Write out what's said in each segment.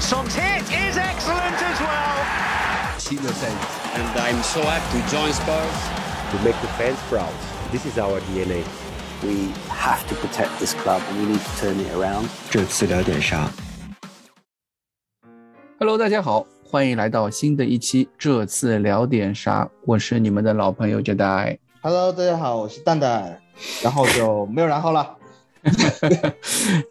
Song's hit is excellent as well. Senior sense and I'm so happy to join Spurs. to make the fans proud. This is our DNA. We have to protect this club and we need to turn it around. 这次聊点啥？Hello，大家好，欢迎来到新的一期。这次聊点啥？我是你们的老朋友 Jedi。Hello，大家好，我是蛋蛋，然后就没有然后了。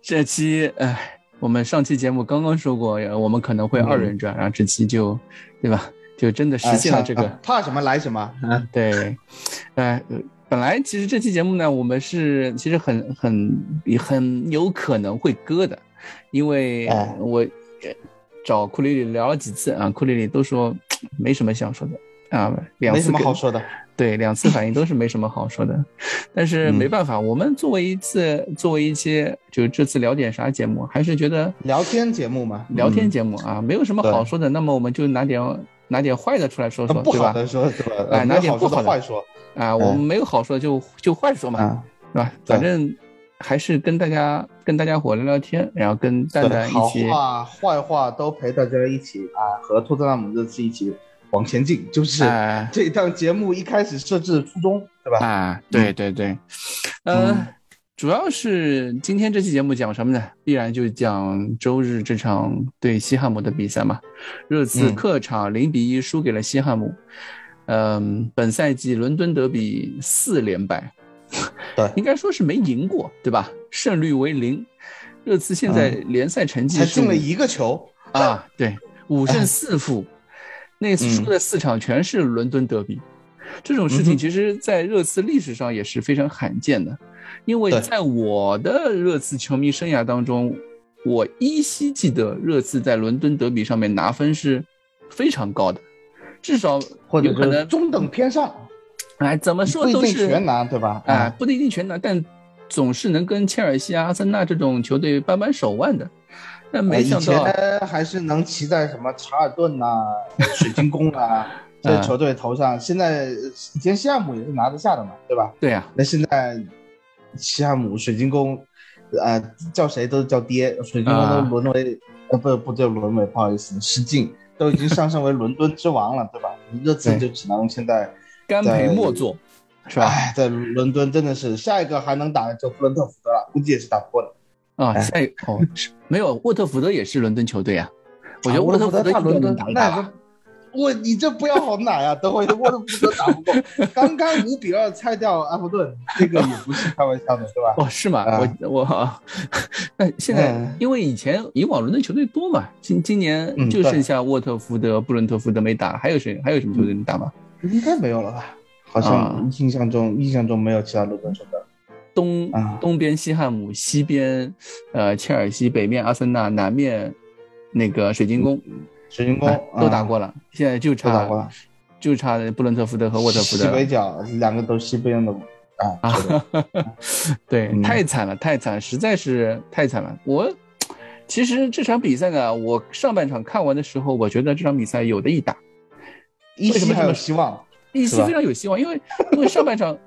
这期，哎，我们上期节目刚刚说过，呃我们可能会二人转，然后这期就，对吧？就真的实现了这个。啊怕什么来什么啊！对，呃，呃本来其实这期节目呢，我们是其实很很很有可能会割的，因为哎我呃找库里里聊了几次啊，库里里都说没什么想说的啊，两没什么好说的。对，两次反应都是没什么好说的，但是嗯没办法，我们作为一次作为一期就这次聊点啥节目，还是觉得聊天节目嘛，聊天嗯节目啊，没有什么好说的，那么我们就拿点拿点坏的出来说说，不对吧？好的说，对吧？哎拿点不好的坏说啊，我们没有好说就就坏说嘛，啊。对吧？反正还是跟大家跟大家伙聊聊天，然后跟蛋蛋一起话坏话都陪大家一起啊，和托特拉姆这次一起往前进，就是哎这档节目一开始设置的初衷，对吧？啊，对对对，呃，嗯主要是今天这期节目讲什么呢？必然就讲周日这场对西汉姆的比赛嘛。热刺嗯客场零比一输给了西汉姆，嗯、本赛季伦敦德比四连败，对 应该说是没赢过，对吧？胜率为零。热刺现在联赛成绩才进了一个球，啊，对，五胜四负，那次输嗯的四场全是伦敦德比。这种事情其实，在热刺历史上也是非常罕见的，因为在我的热刺球迷生涯当中，我依稀记得热刺在伦敦德比上面拿分是非常高的，至少有可能，中等偏上，哎，怎么说都是定全拿，对吧？哎啊，，不一定全拿，但总是能跟切尔西、阿森纳这种球队扳扳手腕的。但没想到，呃以前还是能骑在什么查尔顿呐、水晶宫啊这些球队头上。现在以前西汉姆也是拿得下的嘛，对吧？对啊，那现在西汉姆、水晶宫，呃，叫谁都叫爹，水晶宫啊都沦为、呃不不叫沦为，不好意思，失敬，都已经上升为伦敦之王了，对吧？热刺对就只能现在。甘陪莫做，是吧？哎，在伦敦真的是下一个还能打的就布伦特福德了，估计也是打不过的。啊，哎下一哦没有沃特福德也是伦敦球队啊，我觉得啊沃特福德大伦敦打我你这不要好奶啊！等会沃特福德打不过，刚刚五比二拆掉阿弗顿，这个也不是开玩笑的，对吧？哦，是吗？啊我我，那现在嗯因为以前以往伦敦球队多嘛，今今年就剩下沃特福德、布伦特福德没打，还有谁？还有什么球队能打吗？应该没有了吧？好啊像印象中印象中没有其他伦敦球队。东啊。东边西汉姆，西边呃切尔西，北面阿森纳，南面那个水晶宫，水晶宫哎都打过了，了，现在就差。就差布伦特福德和沃特福德。西北角两个都西边的啊，球队 对，嗯。太惨了，太惨，实在是太惨了。我其实这场比赛呢，我上半场看完的时候，我觉得这场比赛有的一打，一期还为什么这么有希望。一西非常有希望，因为因为上半场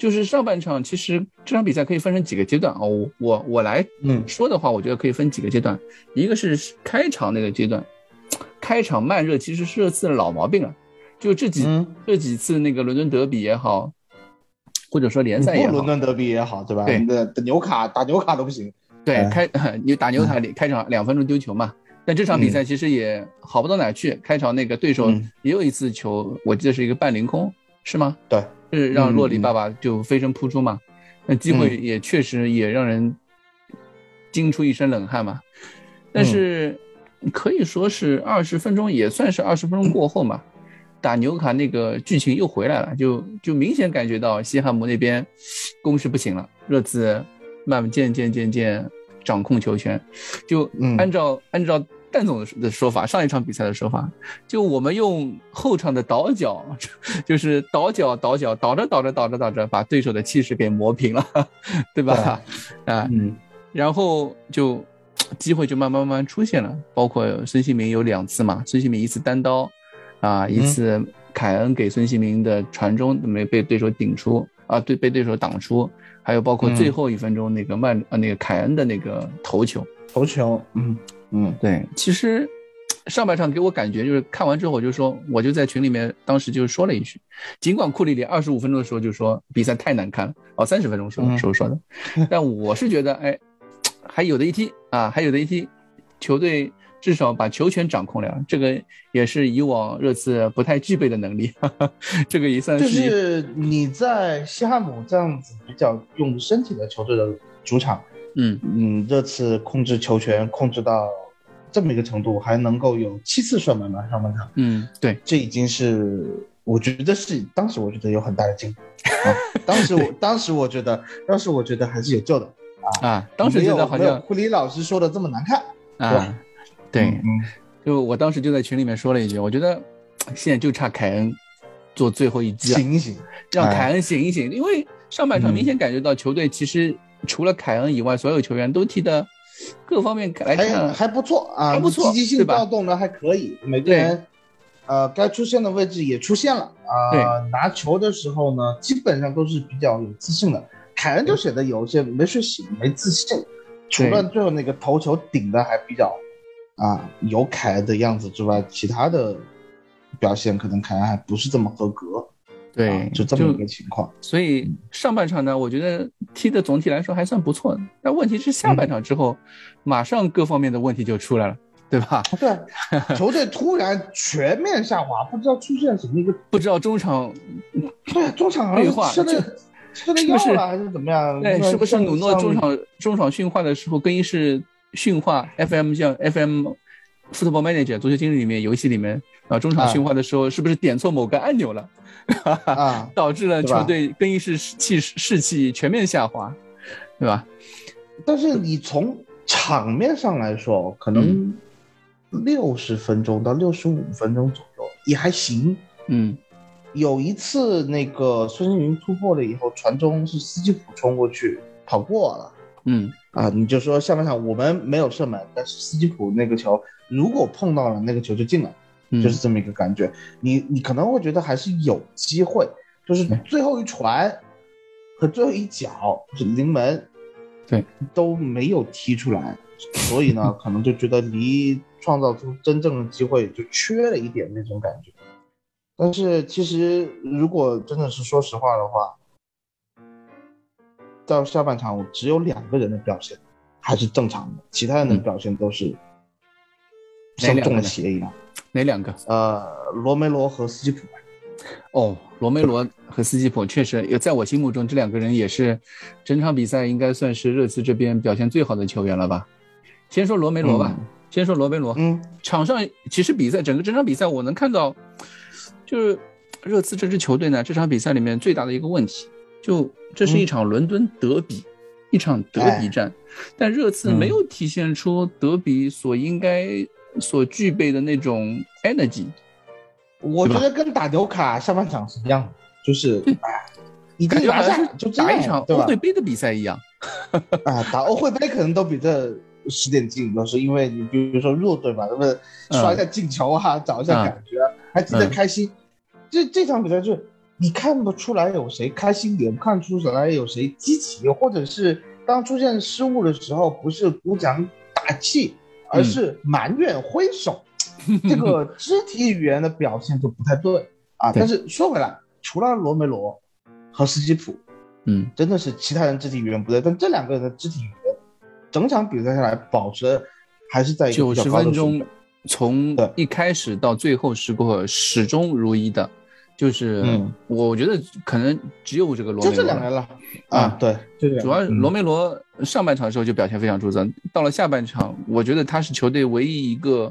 就是上半场，其实这场比赛可以分成几个阶段哦。我我我来嗯说的话，我觉得可以分几个阶段，一个是开场那个阶段，开场慢热其实是热刺的老毛病了，就这几、嗯，这几次那个伦敦德比也好，或者说联赛也好伦，敦德比也好，对吧？对你的的纽卡打纽卡都不行。对，哎开 你打纽卡里开场两分钟丢球嘛，但这场比赛其实也好不到哪儿去。开场那个对手嗯也有一次球，我记得是一个半凌空，是吗？对，是让洛里爸爸就飞身扑出嘛，那机会也确实也让人惊出一身冷汗嘛。但是可以说是二十分钟，也算是二十分钟过后嘛。打纽卡那个剧情又回来了，就就明显感觉到西汉姆那边攻势不行了，热刺慢慢渐渐渐渐掌控球权，就嗯。按照、按照蛋总的说法，上一场比赛的说法，就我们用后场的倒脚，就是倒脚倒脚倒着倒着倒着倒着，把对手的气势给磨平了，对吧？啊，嗯然后就机会就慢慢慢慢出现了，包括孙兴民有两次嘛，孙兴民一次单刀，啊，一次凯恩给孙兴民的传中没被对手顶出啊，对被对手挡出，还还有包括最后一分钟那个曼呃那个凯恩的那个头球，头球，嗯嗯，对，其实上半场给我感觉就是看完之后我就说，我就在群里面当时就说了一句，尽管库里里二十五分钟的时候就说比赛太难看了，哦，三十分钟时候时候说的，但我是觉得哎，还有的一踢啊，还有的一踢，球队至少把球权掌控了，这个也是以往热刺不太具备的能力，这个也算是就是是你在西汉姆这样子比较用身体的球队的主场，嗯。嗯，热刺控制球权控制到这么一个程度，还能够有七次射门吧上半场，嗯，对，这已经是我觉得是当时我觉得有很大的进步。啊，当时我当时我觉得当时我觉得还是有救的。啊，当时觉得好像库里老师说的这么难看，啊，对，嗯，就我当时就在群里面说了一句，我觉得现在就差凯恩做最后一击了，醒一醒，让哎。凯恩醒一醒，因为上半场明显感觉到球队其实除了凯恩以外，所有球员都踢的各方面来还看还不错啊，还不错积极性调动的还可以，每个人呃该出现的位置也出现了啊、对拿球的时候呢，基本上都是比较有自信的。凯恩就显得有些没睡醒，没自信，除了最后那个头球顶的还比较啊有凯恩的样子之外，其他的表现可能凯恩还不是这么合格，对啊，就这么一个情况。所以上半场呢，我觉得踢的总体来说还算不错的。但问题是下半场之后，马上各方面的问题就出来了，对吧？对，球队突然全面下滑，不知道出现什么一个不知道中场对，中场好废话吃了吃了药是还是怎么样？哎，是不是像努诺中场中场训话的时候，更衣室训话 FM 像 FM Football Manager 足球经理里面游戏里面啊，中场啊训话的时候，是不是点错某个按钮了，啊？导致了球队更衣室气士气全面下滑，对吧？但是你从场面上来说，可嗯能六十分钟到六十五分钟左右也还行。嗯有一次那个孙兴云突破了以后，传中是斯基普冲过去跑过了。嗯啊，你就说下半场我们没有射门，但是斯基普那个球如果碰到了那个球就进了，嗯，就是这么一个感觉。你你可能会觉得还是有机会，就是最后一传和最后一脚就是临门，对，都没有踢出来，所以呢，可能就觉得离创造出真正的机会就缺了一点那种感觉。但是其实如果真的是说实话的话，到下半场我只有两个人的表现还是正常的，其他人的嗯表现都是像中了邪一样。哪两个？呃，罗梅罗和斯基普，哦，罗梅罗和斯基普确实，也在我心目中这两个人也是整场比赛应该算是热刺这边表现最好的球员了吧。先说罗梅罗吧，嗯先说罗梅罗。嗯场上其实比赛整个整场比赛我能看到，就是热刺这支球队呢，这场比赛里面最大的一个问题，就这是一场伦敦德比，一场德比战，但热刺没有体现出德比所应该所具备的那种 energy。我觉得跟打纽卡下半场是一样的，就是哎，已经拿下就打一场欧会？杯的比赛一样。啊，打欧会杯可能都比这使点劲，都是因为你比如说弱队嘛，对不对？刷一下进球啊，找一下感觉啊，还记得开心。这这场比赛就是你看不出来有谁开心，也不看出来有谁积极，或者是当出现失误的时候，不是鼓掌打气，而是埋怨挥手。这个 肢体语言的表现就不太对啊。对但是说回来，除了罗梅罗和斯基普，嗯，真的是其他人肢体语言不对，但这两个人的肢体语言，整场比赛下来保持的还是在九十分钟。从一开始到最后时刻始终如一的，就是嗯。我觉得可能只有这个罗梅罗。了。这两人了。啊啊，对，就主要人罗梅罗上半场的时候就表现非常出色，到了下半场，我觉得他是球队唯一一个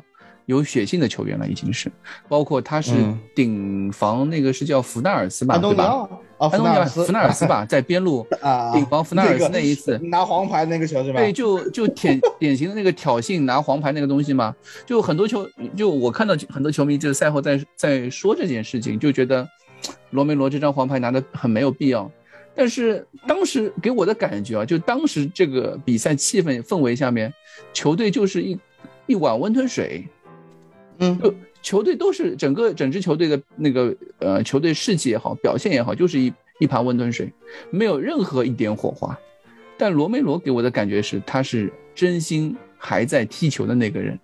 有血性的球员了，已经是，包括他是嗯顶防那个是叫福纳尔斯吧，对吧？奥啊，安东尼奥福纳尔斯，福纳尔斯吧，在边路 啊，顶防福纳尔斯那一次拿黄牌那个球是吧？对，就就典典型的那个挑衅拿黄牌那个东西嘛，就很多球，就我看到很多球迷就是赛后在在说这件事情，就觉得罗梅罗这张黄牌拿的很没有必要。但是当时给我的感觉啊，就当时这个比赛气氛氛围下面，球队就是一一碗温吞水，嗯就球队都是整个整支球队的那个呃球队士气也好，表现也好，就是一一盘温吞水，没有任何一点火花。但罗梅罗给我的感觉是，他是真心还在踢球的那个人，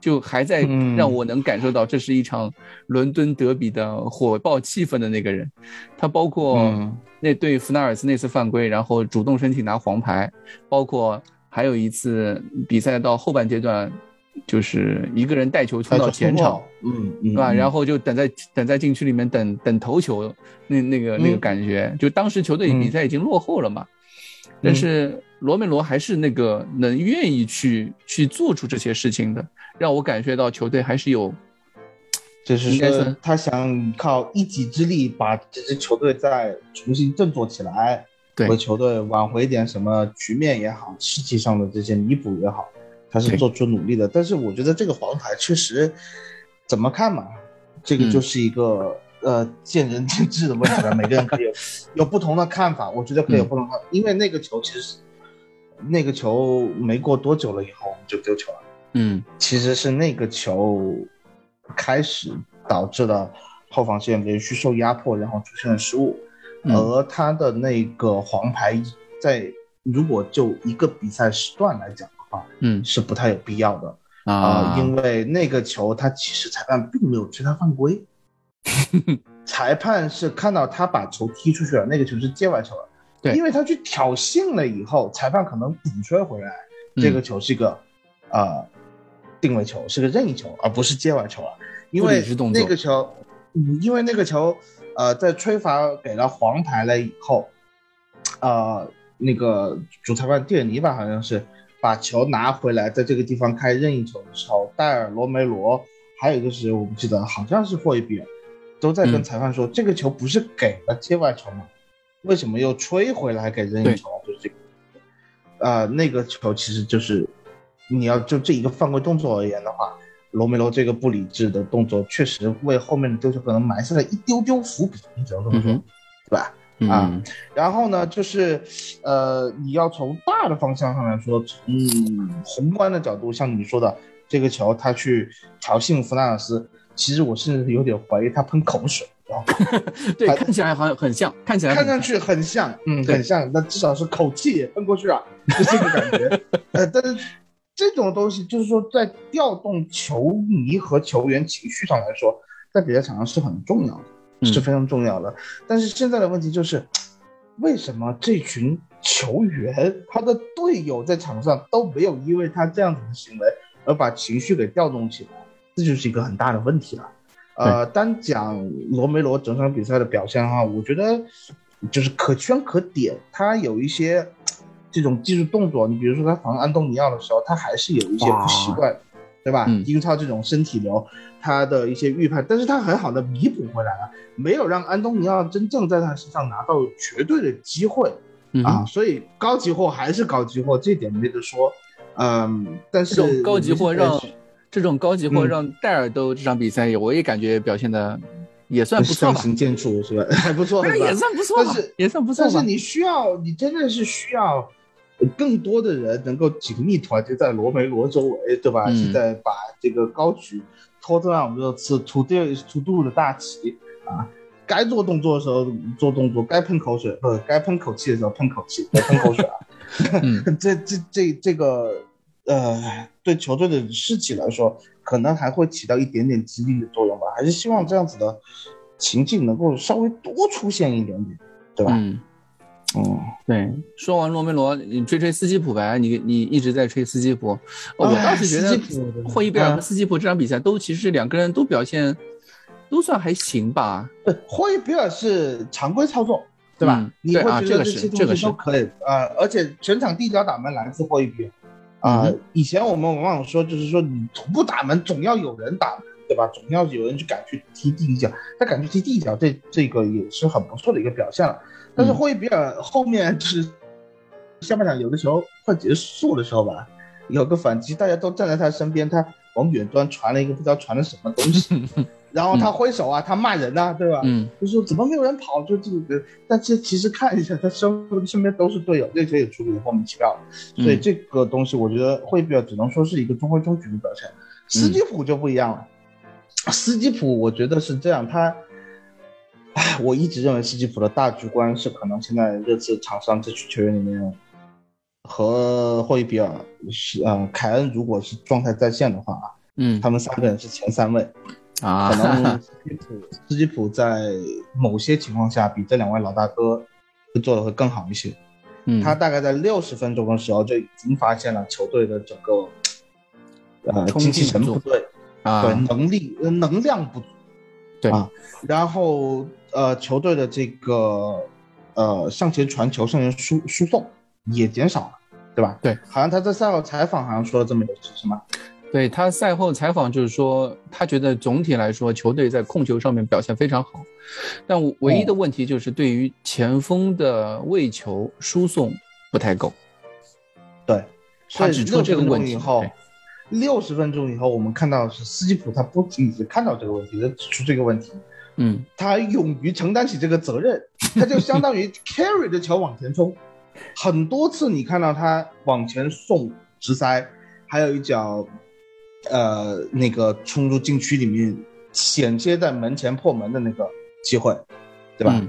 就还在让我能感受到这是一场伦敦德比的火爆气氛的那个人。他包括那对弗纳尔斯那次犯规，然后主动申请拿黄牌，包括还有一次比赛到后半阶段。就是一个人带球冲到前场，嗯，对吧？然后就等在等在禁区里面等等头球，那那个那个感觉，就当时球队比赛已经落后了嘛，但是罗梅罗还是那个能愿意去去做出这些事情的，让我感觉到球队还是有，就是说他想靠一己之力把这支球队再重新振作起来，对，为球队挽回点什么局面也好，士气上的这些弥补也好。他是做出努力的，但是我觉得这个黄牌确实，怎么看嘛，这个就是一个呃见仁见智的问题了，每个人可以 有不同的看法，我觉得可以有不同的，因为那个球其实那个球没过多久了以后我们就丢球了，嗯，其实是那个球开始导致了后防线连续受压迫，然后出现了失误，而他的那个黄牌在如果就一个比赛时段来讲。啊，嗯，是不太有必要的啊，因为那个球他其实裁判并没有吹他犯规，裁判是看到他把球踢出去了，那个球是界外球了，对，因为他去挑衅了以后，裁判可能补吹回来，这个球是一个啊定位球，是个任意球，而不是界外球了，因为那个球，嗯，因为那个球，呃，在吹罚给了黄牌了以后，呃，那个主裁判蒂尔尼吧，好像是。把球拿回来，在这个地方开任意球的时候，戴尔、罗梅罗，还有个是我不记得，好像是霍伊比尔，都在跟裁判说，这个球不是给了界外球吗？为什么又吹回来给任意球？就是这个，呃，那个球其实就是，你要就这一个犯规动作而言的话，罗梅罗这个不理智的动作，确实为后面的丢球可能埋下了一丢丢伏笔，你只能这么说，对吧？啊，然后呢，就是，呃，你要从大的方向上来说，从宏观的角度，像你说的这个球，他去挑衅弗纳尔斯，其实我甚至有点怀疑他喷口水，对，看起来好像很像，看起来看上去很像，嗯，很像，那至少是口气也喷过去了，就这个感觉。呃，但是这种东西就是说，在调动球迷和球员情绪上来说，在比赛场上是很重要的。是非常重要的，但是现在的问题就是，为什么这群球员他的队友在场上都没有因为他这样子的行为而把情绪给调动起来？这就是一个很大的问题了。呃，单讲罗梅罗整场比赛的表现的话，我觉得就是可圈可点。他有一些这种技术动作，你比如说他防安东尼奥的时候，他还是有一些不习惯，对吧？英超这种身体流。他的一些预判，但是他很好的弥补回来了，没有让安东尼奥真正在他身上拿到绝对的机会啊，所以高级货还是高级货，这点没得说。嗯，但是这种高级货让这种高级货让戴尔都这场比赛，我也感觉表现的也算不错吧，相形见绌是吧？还不错，也算不错，但是也算不错。但是你需要，你真的是需要更多的人能够紧密团结在罗梅罗周围，对吧？现在把这个高举。托特纳姆热刺土地土度的大旗啊，该做动作的时候做动作，该喷口水不，该喷口气的时候喷口气，别喷口水啊。这这这这个呃，对球队的士气来说，可能还会起到一点点激励的作用吧。还是希望这样子的情境能够稍微多出现一点点，对吧？嗯。哦，对，说完罗梅罗，你吹吹斯基普呗？你你一直在吹斯基普，我倒是觉得霍伊贝尔和斯基普这场比赛都其实两个人都表现都算还行吧。对，霍伊贝尔是常规操作，对吧？你会觉得这些东西都可以啊，而且全场第一脚打门来自霍伊贝尔啊。以前我们往往说，就是说你从不打门，总要有人打门，对吧？总要有人去敢去踢第一脚，他敢去踢第一脚，这这个也是很不错的一个表现了。但是霍伊比尔后面就是下半场有的时候快结束的时候吧，有个反击，大家都站在他身边，他往远端传了一个不知道传的什么东西，然后他挥手啊，他骂人呐，对吧？嗯，就说怎么没有人跑，就这个。但是其实看一下，他身身边都是队友，这些也处理的莫名其妙。所以这个东西，我觉得霍伊比尔只能说是一个中规中矩的表现。斯基普就不一样了，斯基普我觉得是这样，他。唉，我一直认为斯基普的大局观是可能现在热刺场上这群球员里面，和霍伊比尔是呃凯恩如果是状态在线的话啊，嗯。他们三个人是前三位，啊，可能 斯基普斯基普在某些情况下比这两位老大哥会做的会更好一些。嗯。他大概在六十分钟的时候就已经发现了球队的整个呃冲精气神不对，啊。对能力呃能量不足，对啊，然后呃球队的这个呃向前传球、向前输输送也减少了，对吧？对，好像他在赛后采访好像说了这么一个事，是吗？对他赛后采访就是说，他觉得总体来说球队在控球上面表现非常好，但唯一的问题就是对于前锋的喂球输送不太够。对，他指出这个问题六十分钟以后，我们看到是斯基普他不仅是看到这个问题，他指出这个问题，嗯他勇于承担起这个责任，他就相当于 carry 着球往前冲。很多次你看到他往前送直塞，还有一脚，呃，那个冲入禁区里面险些在门前破门的那个机会，对吧？嗯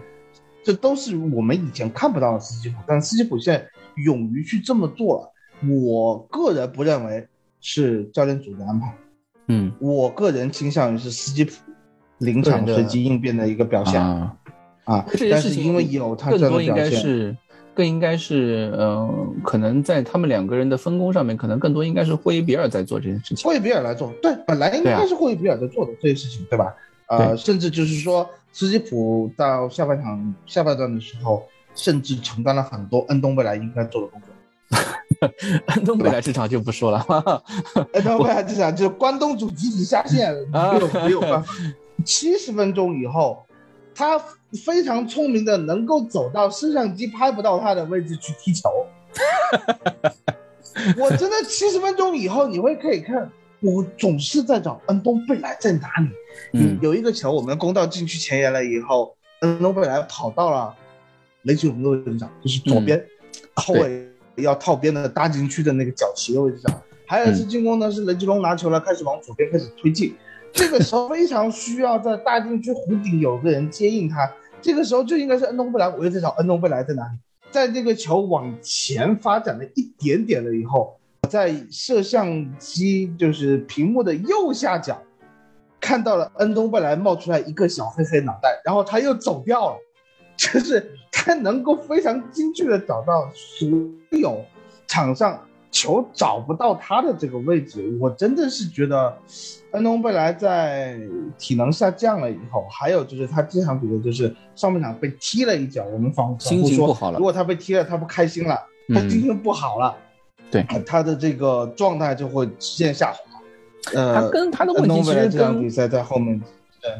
这都是我们以前看不到的斯基普，但斯基普现在勇于去这么做了。我个人不认为是教练组的安排，嗯我个人倾向于是斯基普临场的随机应变的一个表现啊，啊。这件事情但是因为有他这样更多应的表现，该是。更应该是，呃，可能在他们两个人的分工上面，可能更多应该是霍伊比尔在做这件事情。霍伊比尔来做，对，本来应该是霍伊比尔在做的这些事情，对吧？呃，甚至就是说，斯基普到下半场下半段的时候，甚至承担了很多恩东贝莱应该做的工作。安东贝莱这场就不说了，恩东贝莱这场就是关东煮集体下线，啊 没有没有办法。七十分钟以后，他非常聪明的能够走到摄像机拍不到他的位置去踢球。我真的七十分钟以后，你会可以看，我总是在找恩东贝莱在哪里。嗯有一个球，我们攻到禁区前沿了以后，恩东贝莱跑到了雷吉隆的位置上，就是左边、后卫要套边的搭进去的那个角旗的位置上。还有一次进攻呢，是雷吉隆拿球了，开始往左边开始推进。这个时候非常需要在大禁区弧顶有个人接应他，这个时候就应该是恩东贝莱，我又在找恩东贝莱在哪里。在这个球往前发展了一点点了以后，在摄像机就是屏幕的右下角看到了恩东贝莱冒出来一个小黑黑脑袋，然后他又走掉了，就是他能够非常精确的找到所有场上球找不到他的这个位置，我真的是觉得恩东贝莱在体能下降了以后，还有就是他这场比赛就是上半场被踢了一脚，我们仿佛说情不好了。如果他被踢了，他不开心了，他嗯心情不好了，对。他的这个状态就会直线下滑。呃，他跟他的问题恩东贝莱其实跟这场比赛在后面对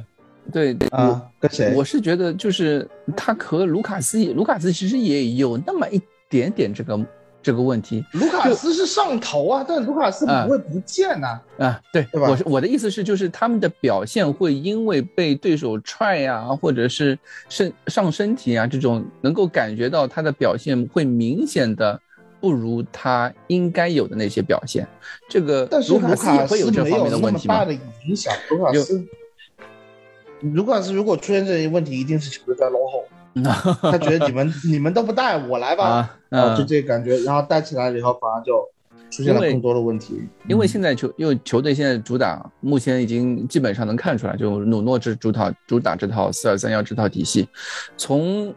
啊，跟谁？我是觉得就是他和卢卡斯也，卢卡斯其实也有那么一点点这个这个问题卢卡斯是上头啊，但卢卡斯不会不见呐、啊。对，对吧我是我的意思是，就是他们的表现会因为被对手踹呀、或者是身上身体啊这种，能够感觉到他的表现会明显的不如他应该有的那些表现。这个但是卢卡斯也会有这方面的问题吗那么大的？影响。卢卡斯，卢卡斯如果出现这些问题，一定是球队在落后。他觉得你们你们都不带，我来吧，啊，哦，就嗯，这个感觉，然后带起来了以后，反而就出现了更多的问题。因为现在球，因为球队现在主打，目前已经基本上能看出来，就努诺这主套主打这套四二三幺这套体系，从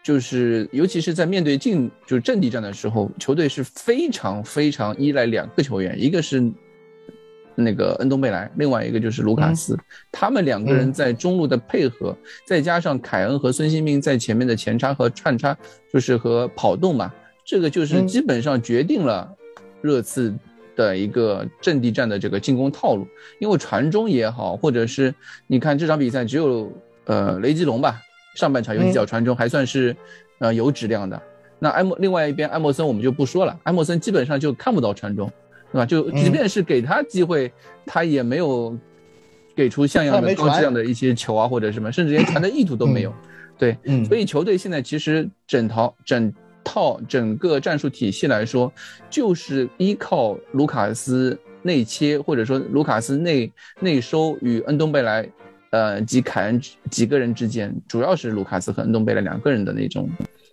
就是尤其是在面对进就是阵地战的时候，球队是非常非常依赖两个球员，一个是那个恩东贝莱，另外一个就是卢卡斯，他们两个人在中路的配合，再加上凯恩和孙兴民在前面的前插和串插，就是和跑动嘛，这个就是嗯基本上决定了热刺的一个阵地战的这个进攻套路。因为传中也好，或者是你看这场比赛只有呃雷吉隆吧，上半场有几脚传中还算是呃有质量的。那埃莫另外一边埃莫森我们就不说了，埃莫森基本上就看不到传中，对吧？就即便是给他机会，他也没有给出像样的高质量的一些球啊，或者什么，甚至连传的意图都没有。对，嗯所以球队现在其实整套整套整个战术体系来说，就是依靠卢卡斯内切，或者说卢卡斯内内收与恩东贝莱呃及凯恩几个人之间，主要是卢卡斯和恩东贝莱两个人的那种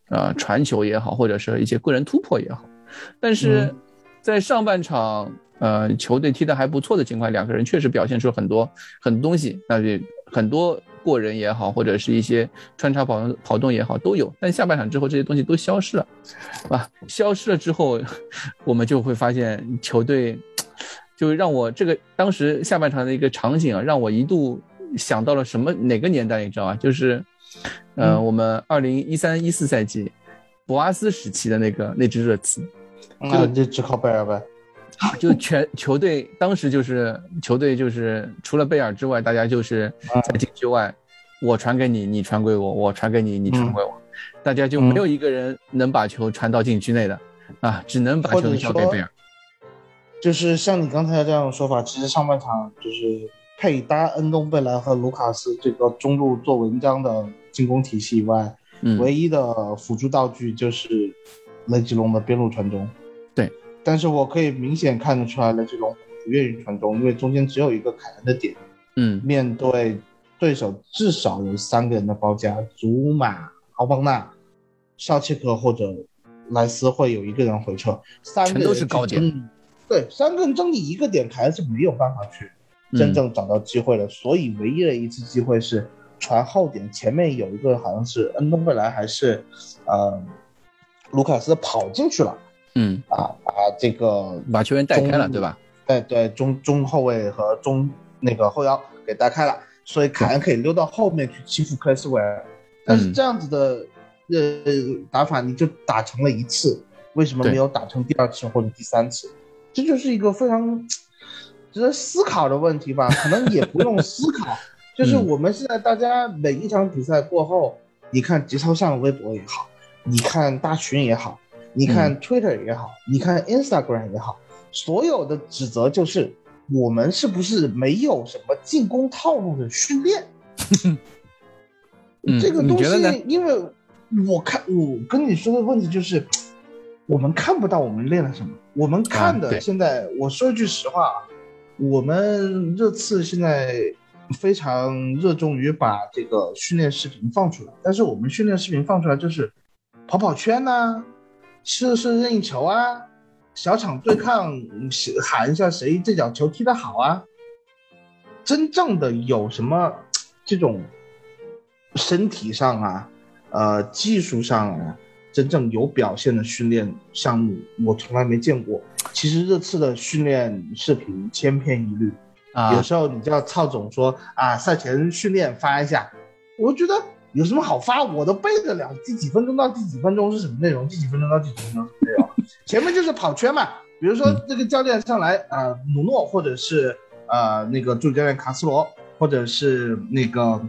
呃传球也好，或者是一些个人突破也好，但是在上半场呃球队踢得还不错的情况，两个人确实表现出很多很多东西，那就很多。过人也好，或者是一些穿插跑跑动也好，都有。但下半场之后，这些东西都消失了，啊，消失了之后，我们就会发现球队，就让我这个当时下半场的一个场景啊，让我一度想到了什么哪个年代，你知道吗？就是，呃，我们二零一三一四赛季博阿斯时期的那个那支热刺，啊，就只靠贝尔呗。就全球队当时就是球队就是除了贝尔之外，大家就是在禁区外，我传给你，你传给我，我传给你，你传给我，大家就没有一个人能把球传到禁区内的，啊，只能把球交给贝尔。就是像你刚才这样的说法，其实上半场就是配搭恩东贝莱和卢卡斯这个中路做文章的进攻体系以外，唯一的辅助道具就是雷吉隆的边路传中。对。但是我可以明显看得出来的这种不愿意传中，因为中间只有一个凯恩的点，嗯，面对对手至少有三个人的包夹，祖马、奥邦纳、绍切克或者莱斯会有一个人回撤，三个人都是高点，对，三个人争你一个点，凯恩是没有办法去真正找到机会的，所以唯一的一次机会是传后点，前面有一个好像是恩东贝莱还是呃卢卡斯跑进去了。嗯啊，把这个把球员带开了，对吧？对对，中中后卫和中那个后腰给带开了，所以凯恩可以溜到后面去欺负克莱斯维尔。但是这样子的呃打法，你就打成了一次，为什么没有打成第二次或者第三次？这就是一个非常值得思考的问题吧？可能也不用思考，就是我们现在大家每一场比赛过后，你看节操上微博也好，你看大群也好。你看 Twitter 也好，你看 Instagram 也好，所有的指责就是我们是不是没有什么进攻套路的训练？这个东西，因为我看我跟你说的问题就是，我们看不到我们练了什么。我们看的现在，我说一句实话，我们热刺现在非常热衷于把这个训练视频放出来，但是我们训练视频放出来就是跑跑圈呐。射射任意球啊，小场对抗喊一下谁这脚球踢得好啊？真正的有什么这种身体上啊，呃技术上啊，真正有表现的训练项目，我从来没见过。其实这次的训练视频千篇一律啊，有时候你叫操总说啊，赛前训练发一下，我觉得。有什么好发？我都背得了，第几分钟到第几分钟是什么内容？第几分钟到第几分钟什么内容？前面就是跑圈嘛。比如说这个教练上来啊，努诺或者是呃那个助理教练卡斯罗，或者是那个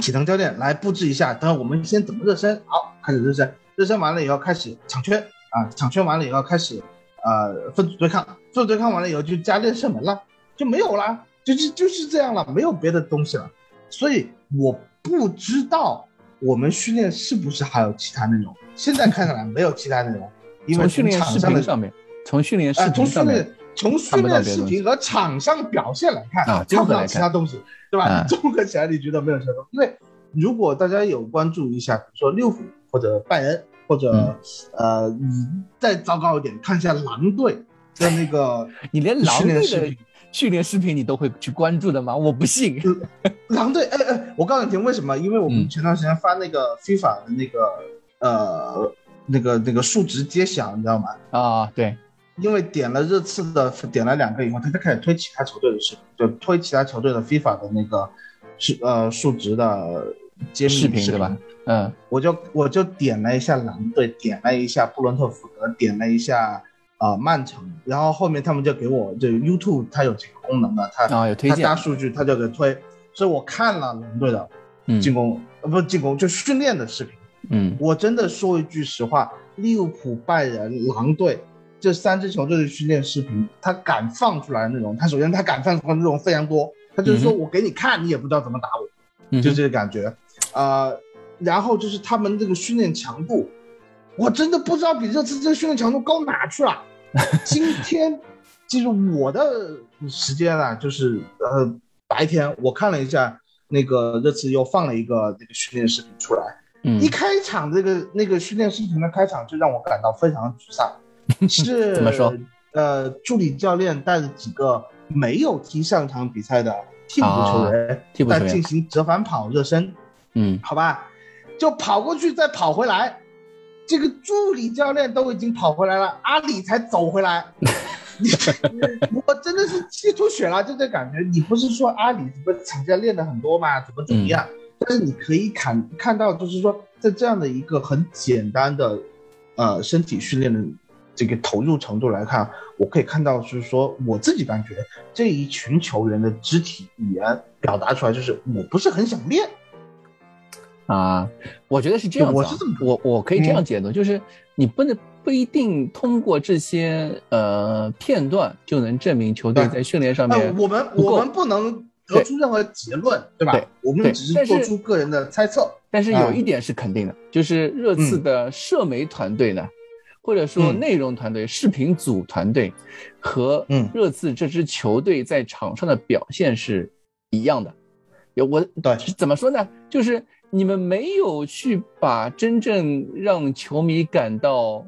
启腾教练来布置一下。等我们先怎么热身？好，开始热身。热身完了以后开始抢圈啊，抢圈完了以后开始呃分组对抗，分组对抗完了以后就加练射门了，就没有啦，就是就是这样了，没有别的东西了。所以我。不知道我们训练是不是还有其他内容？现在看起来没有其他内容，因为训练视频上面，从训练视频上面，从训练视频和场上表现来看啊，看不到其他东西，对吧？综合起来，你觉得没有其他东西？因为如果大家有关注一下，比如说六虎或者拜仁，或者呃，你再糟糕一点，看一下狼队的那个，你连狼队的。训练视频你都会去关注的吗？我不信。狼队，哎哎，我告诉你为什么？因为我们前段时间发那个 FIFA 的那个呃那个那个数值揭晓，你知道吗？啊，对。因为点了热刺的，点了两个以后，他就开始推其他球队的视频，就推其他球队的 FIFA 的那个是呃数值的揭秘视频，对吧？嗯，我就我就点了一下狼队，点了一下布伦特福德，点了一下。啊，曼城，然后后面他们就给我，就 YouTube 它有这个功能的，它啊有推荐，它大数据它就给推，所以我看了龙队的进攻，呃不进攻就训练的视频，嗯，我真的说一句实话，利物浦、拜仁、狼队这三支球队的训练视频，他敢放出来的内容，他首先他敢放出来内容非常多，他就是说我给你看，你也不知道怎么打我，就这个感觉，呃，然后就是他们这个训练强度，我真的不知道比热刺这个训练强度高哪去了。今天就是我的时间啊，就是呃白天我看了一下那个热刺又放了一个那个训练视频出来，嗯一开场这个那个训练视频的开场就让我感到非常沮丧，是怎么说？呃，助理教练带着几个没有踢上场比赛的替补球员，啊替补球员在进行折返跑热身，嗯好吧，就跑过去再跑回来，这个助理教练都已经跑回来了，阿里才走回来。我真的是气出血了，就这感觉。你不是说阿里怎么场下练的很多吗？怎么怎么样？但是你可以看看到，就是说在这样的一个很简单的，呃，身体训练的这个投入程度来看，我可以看到，就是说我自己感觉这一群球员的肢体语言表达出来，就是我不是很想练。啊，我觉得是这样子、啊，我是这么我我可以这样嗯解读，就是你不能不一定通过这些呃片段就能证明球队在训练上呃面，我们我们不能得出任何结论，对吧？对我们只是做出个人的猜测。但是有嗯一点是肯定的，就是热刺的社媒团队呢，或者说嗯内容团队、视频组团队和嗯热刺这支球队在场上的表现是一样的。有我对怎么说呢？就是你们没有去把真正让球迷感到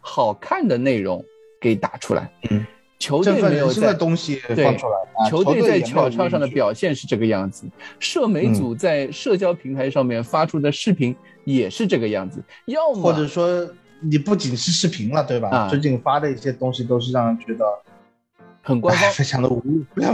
好看的内容给打出来。嗯，球振队没有在奋人心的东西对放出来啊，球队在队也没有场上上的表现是这个样子，社媒嗯组在社交平台上面发出的视频也是这个样子，要么或者说你不仅是视频了，对吧？啊最近发的一些东西都是让人觉得很官方哎非常的 无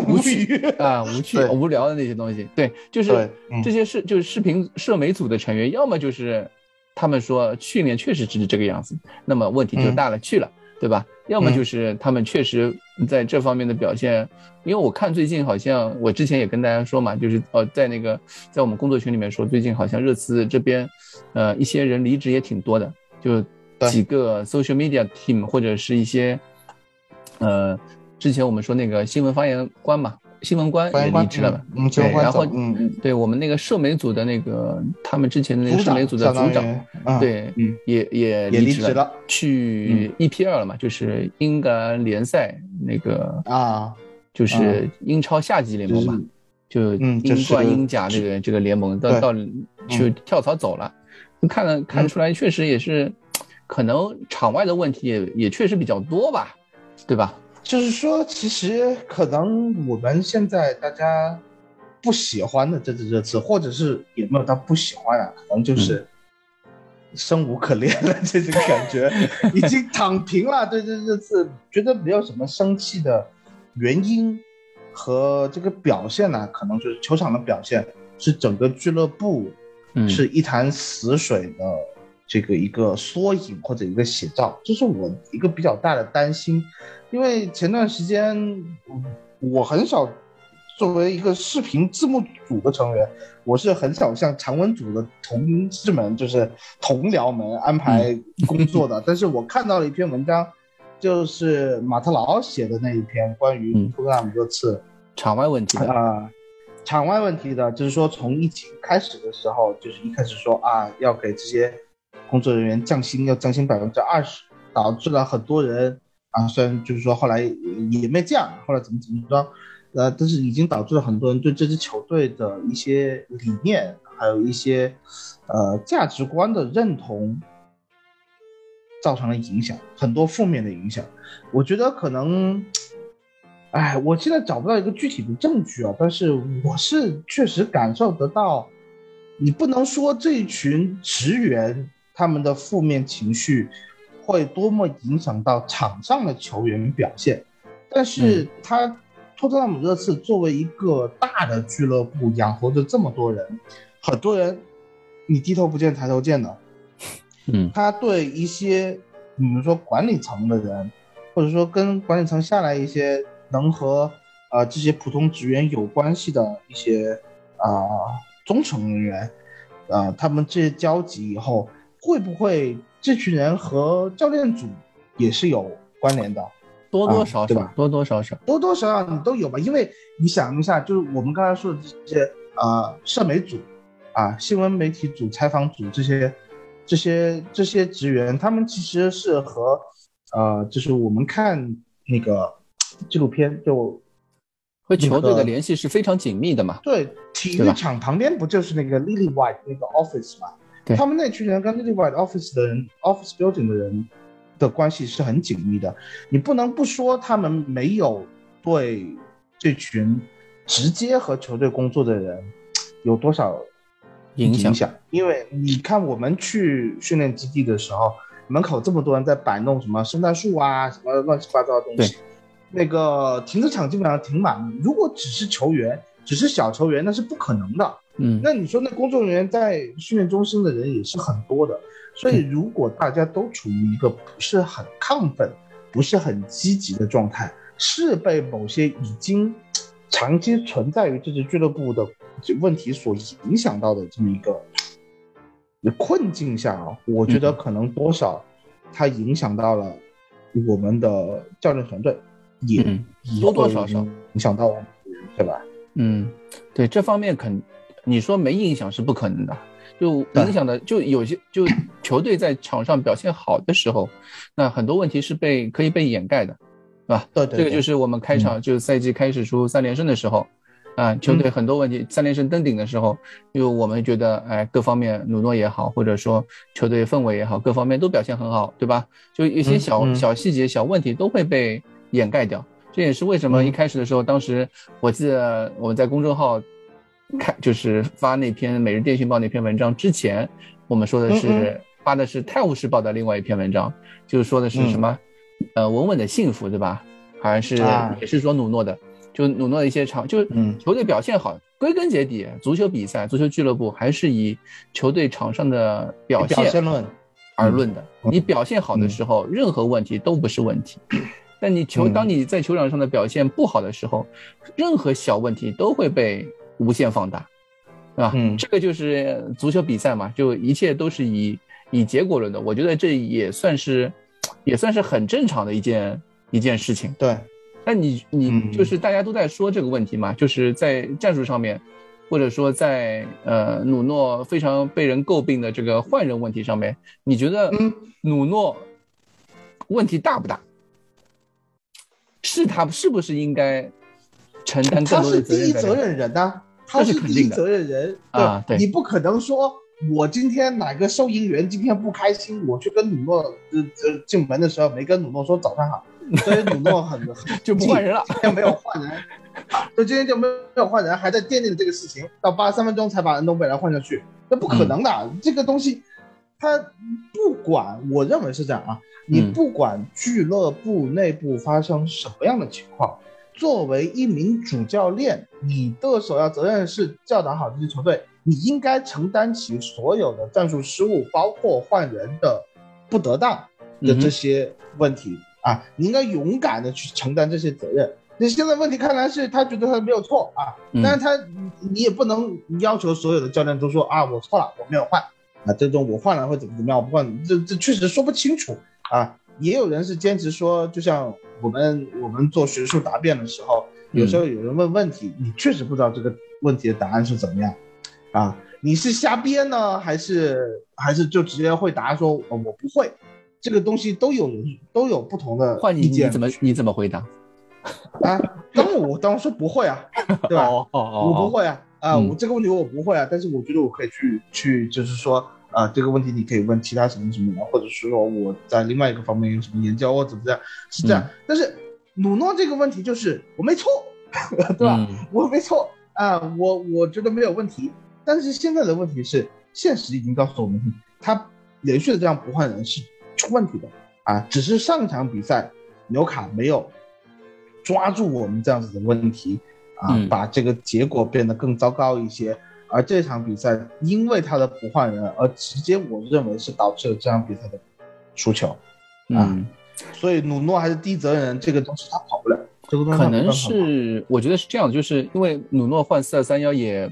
无趣。啊无趣无聊的那些东西，对，就是这些视就是视频社媒组的成员，要么就是他们说去年确实是这个样子，那么问题就大了去了，对吧？要么就是他们确实在这方面的表现，因为我看最近好像我之前也跟大家说嘛，就是呃在那个在我们工作群里面说，最近好像热刺这边，呃一些人离职也挺多的，就几个 social media team 或者是一些，呃之前我们说那个新闻发言官嘛，新闻官也离职了嘛，嗯，对然后嗯嗯，对我们那个社媒组的那个，他们之前的那个社媒组的组长，嗯对，嗯。也也也离职了去 EPL 了嘛，就是英格兰联赛那个，啊，就是英超下级联盟嘛，就英冠、英甲这个这个联盟到到去跳槽走了，看了看出来确实也是，可能场外的问题也也确实比较多吧，对吧？就是说，其实可能我们现在大家不喜欢的这支热刺，或者是也没有到不喜欢啊，可能就是生无可恋了这种感觉，已经躺平了。对这热刺，觉得没有什么生气的原因和这个表现呢、可能就是球场的表现是整个俱乐部嗯，是一潭死水的这个一个缩影或者一个写照，这是我一个比较大的担心。因为前段时间嗯我很少作为一个视频字幕组的成员，我是很少向长文组的同事们，就是同僚们安排工作的。但是我看到了一篇文章，就是马特劳写的那一篇关于嗯托特纳姆热刺。场外问题的，啊、场外问题的，就是说从疫情开始的时候，就是一开始说啊，要给这些工作人员降薪，要降薪百分之二十，导致了很多人啊，虽然就是说后来也没降，后来怎么怎么着，呃，但是已经导致了很多人对这支球队的一些理念，还有一些呃价值观的认同。造成了影响，很多负面的影响。我觉得可能，哎，我现在找不到一个具体的证据啊，但是我是确实感受得到，你不能说这群职员他们的负面情绪会多么影响到场上的球员表现，但是他托特纳姆热刺作为一个大的俱乐部，养活着这么多人，很多人你低头不见抬头见的，嗯。他对一些，比如说管理层的人，或者说跟管理层下来一些能和呃这些普通职员有关系的一些啊、中层人员，呃，他们这些交集以后，会不会这群人和教练组也是有关联的？多多少少啊对吧，多多少少，多多少少你都有吧，因为你想一下，就是我们刚才说的这些呃社媒组啊、新闻媒体组、采访组这些这些这些职员，他们其实是和呃，就是我们看那个纪录片，就和球队的联系是非常紧密的嘛。对，体育场旁边不就是那个 Lily White 那个 office 嘛？对，他们那群人跟 Lily White office 的人，office building 的人的关系是很紧密的。你不能不说他们没有对这群直接和球队工作的人有多少影响，因为你看我们去训练基地的时候，门口这么多人在摆弄什么圣诞树啊，什么乱七八糟的东西。那个停车场基本上停满。如果只是球员，只是小球员，那是不可能的。嗯，那你说那工作人员在训练中心的人也是很多的。所以如果大家都处于一个不是很亢奋、不是很积极的状态，是被某些已经长期存在于这支俱乐部的问题所影响到的这么一个困境下啊，我觉得可能多少它影响到了我们的教练团队。也多多少少影响到我们，对吧？嗯，对这方面肯，你说没影响是不可能的。就影响的，就有些就球队在场上表现好的时候，那很多问题是被可以被掩盖的，是吧？对对。这个就是我们开场就赛季开始出三连胜的时候，啊，球队很多问题三连胜登顶的时候，因为我们觉得哎，各方面努诺也好，或者说球队氛围也好，各方面都表现很好，对吧？就一些小小细节、小问题都会被。掩盖掉，这也是为什么一开始的时候，当时我记得我们在公众号看，就是发那篇《每日电讯报》那篇文章之前，我们说的是发的是《泰晤士报》的另外一篇文章，就是说的是什么，呃，稳稳的幸福，对吧？好像是也是说努诺的，就努诺的一些场，就是球队表现好，归根结底，足球比赛、足球俱乐部还是以球队场上的表现论而论的。你表现好的时候，任何问题都不是问题。但你球，当你在球场上的表现不好的时候，任何小问题都会被无限放大，对吧？嗯，这个就是足球比赛嘛，就一切都是以以结果论的。我觉得这也算是，也算是很正常的一件一件事情。对，那你你就是大家都在说这个问题嘛，就是在战术上面，或者说在呃努诺非常被人诟病的这个换人问题上面，你觉得努诺问题大不大？是他是不是应该承担更多的责任？他是第一责任人呐，他是第一责任人啊！对，你不可能说我今天哪个收银员今天不开心，我去跟努诺呃呃进门的时候没跟努诺说早上好，所以努诺 很就不换人了，今天没有换人，就今天就没有换人，还在惦记着这个事情，到八十三分钟才把恩东贝莱换下去，那不可能的，这个东西他不管，我认为是这样啊。你不管俱乐部内部发生什么样的情况，作为一名主教练，你的首要责任是教导好这支球队。你应该承担起所有的战术失误，包括换人的不得当的这些问题啊！你应该勇敢的去承担这些责任。那现在问题看来是他觉得他没有错啊，但是他你也不能要求所有的教练都说啊我错了，我没有换啊，这种我换了会怎么怎么样，我不换，这这确实说不清楚。啊，也有人是坚持说，就像我们我们做学术答辩的时候，有时候有人问问题，你确实不知道这个问题的答案是怎么样，啊，你是瞎编呢，还是还是就直接会答说我不会，这个东西都有人都有不同的意见，你怎么你怎么回答？啊，当然我当然说不会啊，对吧？哦哦哦，我不会啊，啊，我这个问题我不会啊，但是我觉得我可以去去就是说。啊，这个问题你可以问其他什么什么的，或者是说我在另外一个方面有什么研究或怎么样，是这样。但是努诺这个问题就是我没错，对吧？我没错啊，我我觉得没有问题。但是现在的问题是，现实已经告诉我们，他连续的这样不换人是出问题的啊。只是上一场比赛纽卡没有抓住我们这样子的问题啊，把这个结果变得更糟糕一些。而这场比赛，因为他的不换人，而直接我认为是导致了这场比赛的输球，啊，所以努诺还是第一责任人，这个东西他跑不了。这个东西可能是我觉得是这样，就是因为努诺换四二三幺也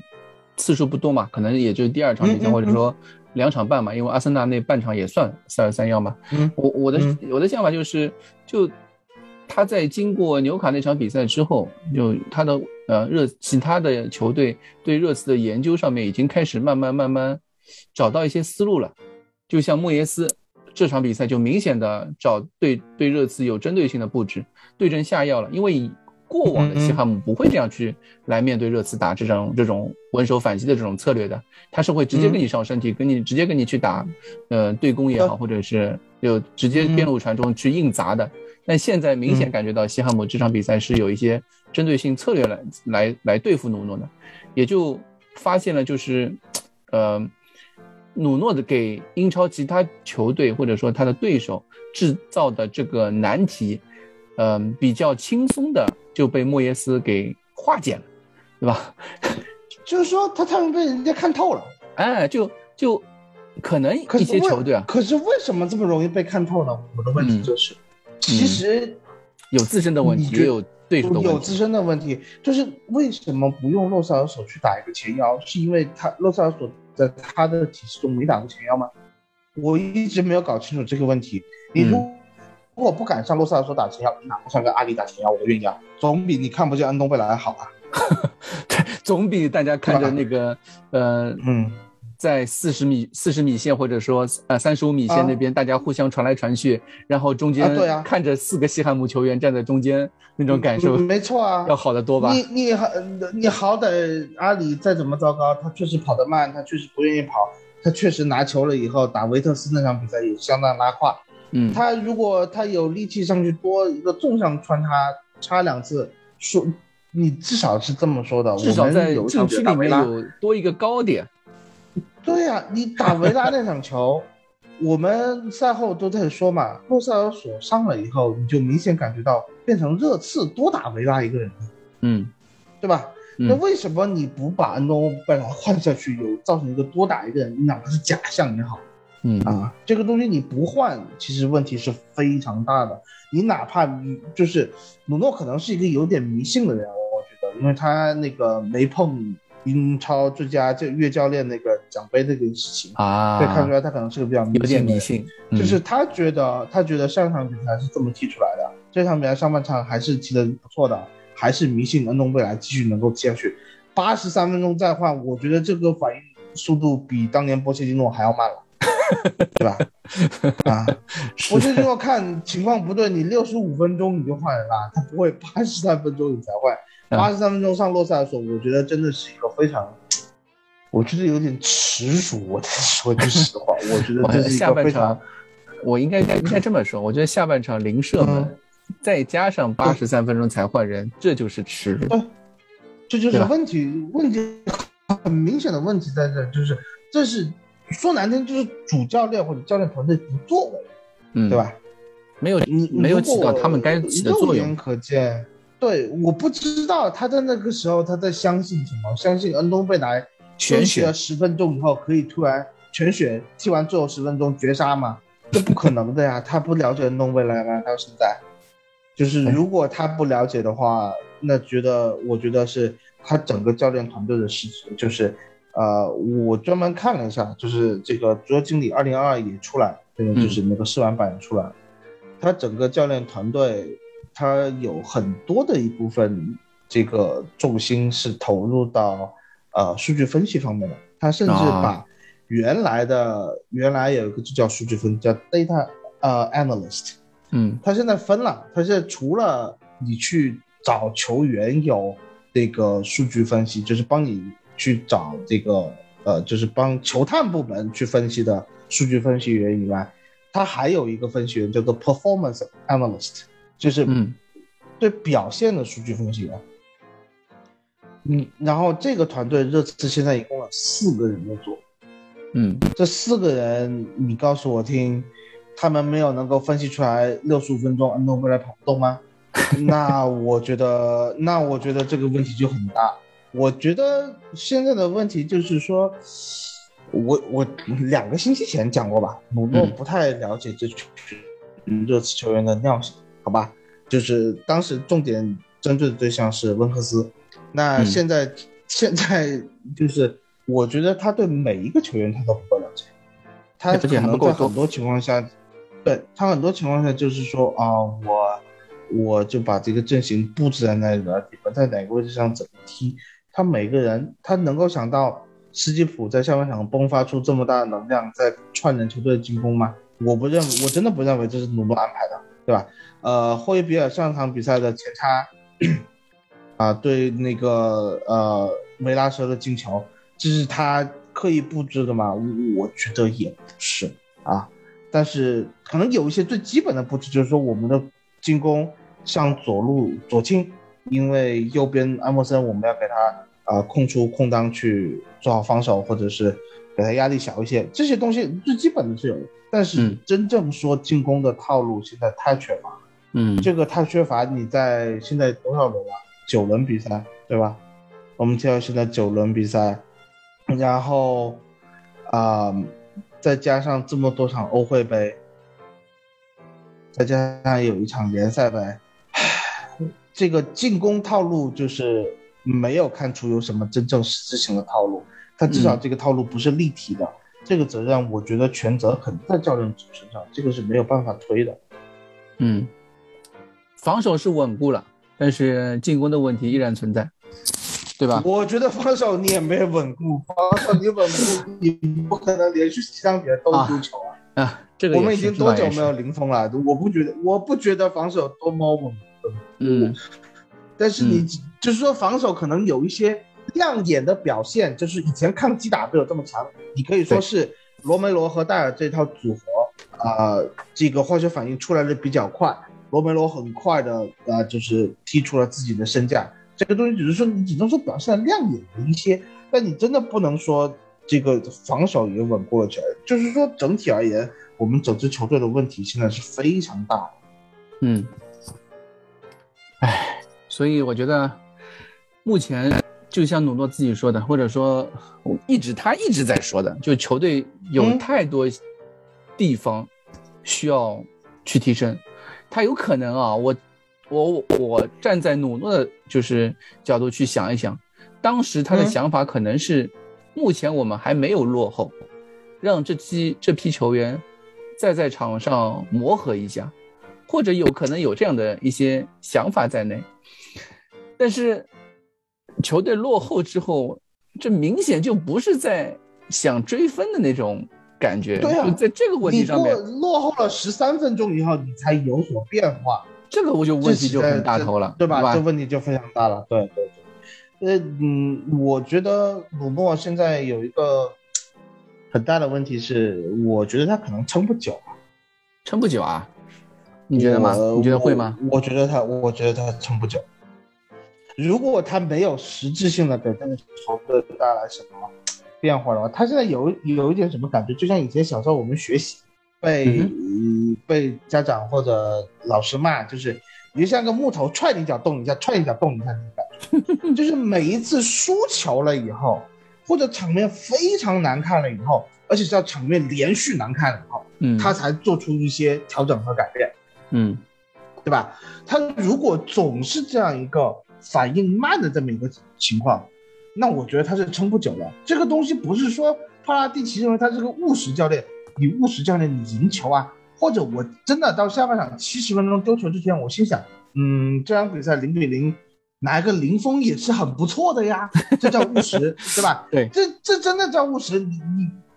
次数不多嘛，可能也就是第二场比赛或者说两场半嘛，因为阿森纳那半场也算四二三幺嘛。嗯，我我的我的想法就是就。他在经过纽卡那场比赛之后，就他的呃热其他的球队对热刺的研究上面已经开始慢慢慢慢找到一些思路了。就像莫耶斯这场比赛就明显的找对对热刺有针对性的布置，对症下药了。因为过往的西汉姆不会这样去来面对热刺打这种这种稳守反击的这种策略的，他是会直接跟你上身体，跟你直接跟你去打，呃，对攻也好，或者是就直接边路传中去硬砸的。但现在明显感觉到西汉姆这场比赛是有一些针对性策略来来来对付努诺的，也就发现了就是，呃，努诺的给英超其他球队或者说他的对手制造的这个难题，嗯，比较轻松的就被莫耶斯给化解了，对吧？就是说他他们被人家看透了，哎，就就可能一些球队啊，可是为什么这么容易被看透呢？我的问题就是。其实有自身的问题，也有对手的问题。有自身的问题，就是为什么不用洛萨尔索去打一个前腰？是因为他洛萨尔索在他的体系中没打过前腰吗？我一直没有搞清楚这个问题。你如如果不敢上洛萨尔索打前腰，哪怕上个阿里打前腰，我都愿意啊，总比你看不见安东贝莱好啊。对，总比大家看着那个呃嗯。在四十米、四十米线，或者说呃三十五米线那边，大家互相传来传去，然后中间看着四个西汉姆球员站在中间，那种感受没错啊，要好得多吧？你你好，你好歹阿里再怎么糟糕，他确实跑得慢，他确实不愿意跑，他确实拿球了以后打维特斯那场比赛也相当拉胯。嗯，他如果他有力气上去多一个纵向穿插插两次，说你至少是这么说的，至少在禁区里面有多一个高点。对呀，你打维拉那场球，我们赛后都在说嘛，洛塞尔索上了以后，你就明显感觉到变成热刺多打维拉一个人了，嗯，对吧？那为什么你不把安东贝莱换下去，有造成一个多打一个人，哪怕是假象也好，嗯啊，这个东西你不换，其实问题是非常大的。你哪怕就是努诺可能是一个有点迷信的人，我觉得，因为他那个没碰。英超最佳这岳教练那个奖杯这件事情啊，可以看出来他可能是个比较有点迷信，就是他觉得他觉得上场比赛是这么踢出来的，这场比赛上半场还是踢得不错的，还是迷信恩东贝莱继续能够踢下去，八十三分钟再换，我觉得这个反应速度比当年波切蒂诺还要慢了，对吧？啊，波切蒂诺看情况不对，你六十五分钟你就换人了，他不会八十三分钟你才换。八十三分钟上洛塞尔索，我觉得真的是一个非常，我觉得有点耻辱。我说句实话，我觉得这是一个非常，我应该应该这么说，我觉得下半场零射门，再加上八十三分钟才换人，这就是耻辱。这就是问题，问题很明显的问题在这，就是这是说难听，就是主教练或者教练团队不作为，嗯，对吧？没有你没有起到他们该起的作用。可见。对，我不知道他在那个时候他在相信什么，相信恩东贝莱全血了十分钟以后可以突然全血踢完最后十分钟绝杀吗？这不可能的呀，他不了解恩东贝莱吗？到现在，就是如果他不了解的话，那觉得我觉得是他整个教练团队的事情。就是，呃，我专门看了一下，就是这个足球经理二零二二也出来，这个就是那个试玩版也出来，他整个教练团队。他有很多的一部分，这个重心是投入到呃数据分析方面的。他甚至把原来的原来有一个就叫数据分，叫 data 呃 analyst，嗯，他现在分了，他现在除了你去找球员有这个数据分析，就是帮你去找这个呃，就是帮球探部门去分析的数据分析员以外，他还有一个分析员叫做 performance analyst。就是嗯，对表现的数据分析员，嗯，然后这个团队热刺现在一共有四个人在做，嗯，这四个人你告诉我听，他们没有能够分析出来六十五分钟安东贝莱跑不动吗？那我觉得，那我觉得这个问题就很大。我觉得现在的问题就是说，我我两个星期前讲过吧，我不太了解这群热刺球员的尿性。好吧，就是当时重点针对的对象是温克斯，那现在现在就是我觉得他对每一个球员他都不够了解，他可能在很多情况下，对他很多情况下就是说啊，我我就把这个阵型布置在那里了，你们在哪个位置上怎么踢，他每个人他能够想到斯基普在下半场迸发出这么大的能量，在串联球队的进攻吗？我不认，我真的不认为这是努诺安排的，对吧？呃，霍伊比尔上场比赛的前插，啊，对那个呃梅拉舍的进球，这是他刻意布置的吗？我觉得也不是啊。但是可能有一些最基本的布置，就是说我们的进攻向左路左倾，因为右边安默森我们要给他呃空出空当去做好防守，或者是给他压力小一些，这些东西最基本的是有的。但是嗯真正说进攻的套路现在太缺乏了。嗯，这个太缺乏。你在现在多少轮了？九轮比赛，对吧？我们踢到现在九轮比赛，然后啊、再加上这么多场欧会杯，再加上有一场联赛杯，唉这个进攻套路就是没有看出有什么真正实质性的套路。但至少这个套路不是立体的，这个责任我觉得全责很在教练组身上，这个是没有办法推的。嗯，防守是稳固了，但是进攻的问题依然存在，对吧？我觉得防守你也没稳固，防守你稳固，你不可能连续几场比赛都丢球啊。啊，这个我们已经多久没？有零封了？我不觉得，我不觉得防守有多么稳固，嗯但是你、就是说防守可能有一些亮眼的表现，就是以前抗击打没有这么强，你可以说是罗梅罗和戴尔这套组合，啊，这个化学反应出来的比较快，罗梅罗很快的呃、就是踢出了自己的身价，这个东西只是说你只能说表现的亮眼了一些，但你真的不能说这个防守也稳固了起来，就是说整体而言，我们整支球队的问题现在是非常大的。嗯，唉，所以我觉得目前就像努诺自己说的，或者说我一直他一直在说的，就球队有嗯太多地方需要去提升。他有可能啊，我我我站在努诺的就是角度去想一想，当时他的嗯想法可能是，目前我们还没有落后，让这批这批球员再在场上磨合一下，或者有可能有这样的一些想法在内。但是球队落后之后，这明显就不是在想追分的那种感觉。对啊就在这个问题你落上面，落后了十三分钟以后，你才有所变化，这个我就问题就很大头了，对吧？吧这？问题就非常大了。对对对，呃嗯，我觉得鲁诺现在有一个很大的问题是，我觉得他可能撑不久啊。撑不久啊？你觉得吗？你觉得会吗？我？我觉得他，我觉得他撑不久。如果他没有实质性的给这个球队带来什么变化的话，他现在有有一点什么感觉，就像以前小时候我们学习被、嗯被家长或者老师骂，就是你就像个木头，踹你一脚动一下，踹你一脚动一下那种感觉，就是每一次输球了以后，或者场面非常难看了以后，而且是要场面连续难看了以后，嗯，他才做出一些调整和改变。嗯对吧？他如果总是这样一个反应慢的这么一个情况，那我觉得他是撑不久的。这个东西不是说帕拉蒂奇认为他是个务实教练，你务实教练你赢球啊，或者我真的到下半场七十分钟丢球之前，我心想，嗯，这场比赛零比零，拿一个零封也是很不错的呀，这叫务实，对吧？对这这真的叫务实。你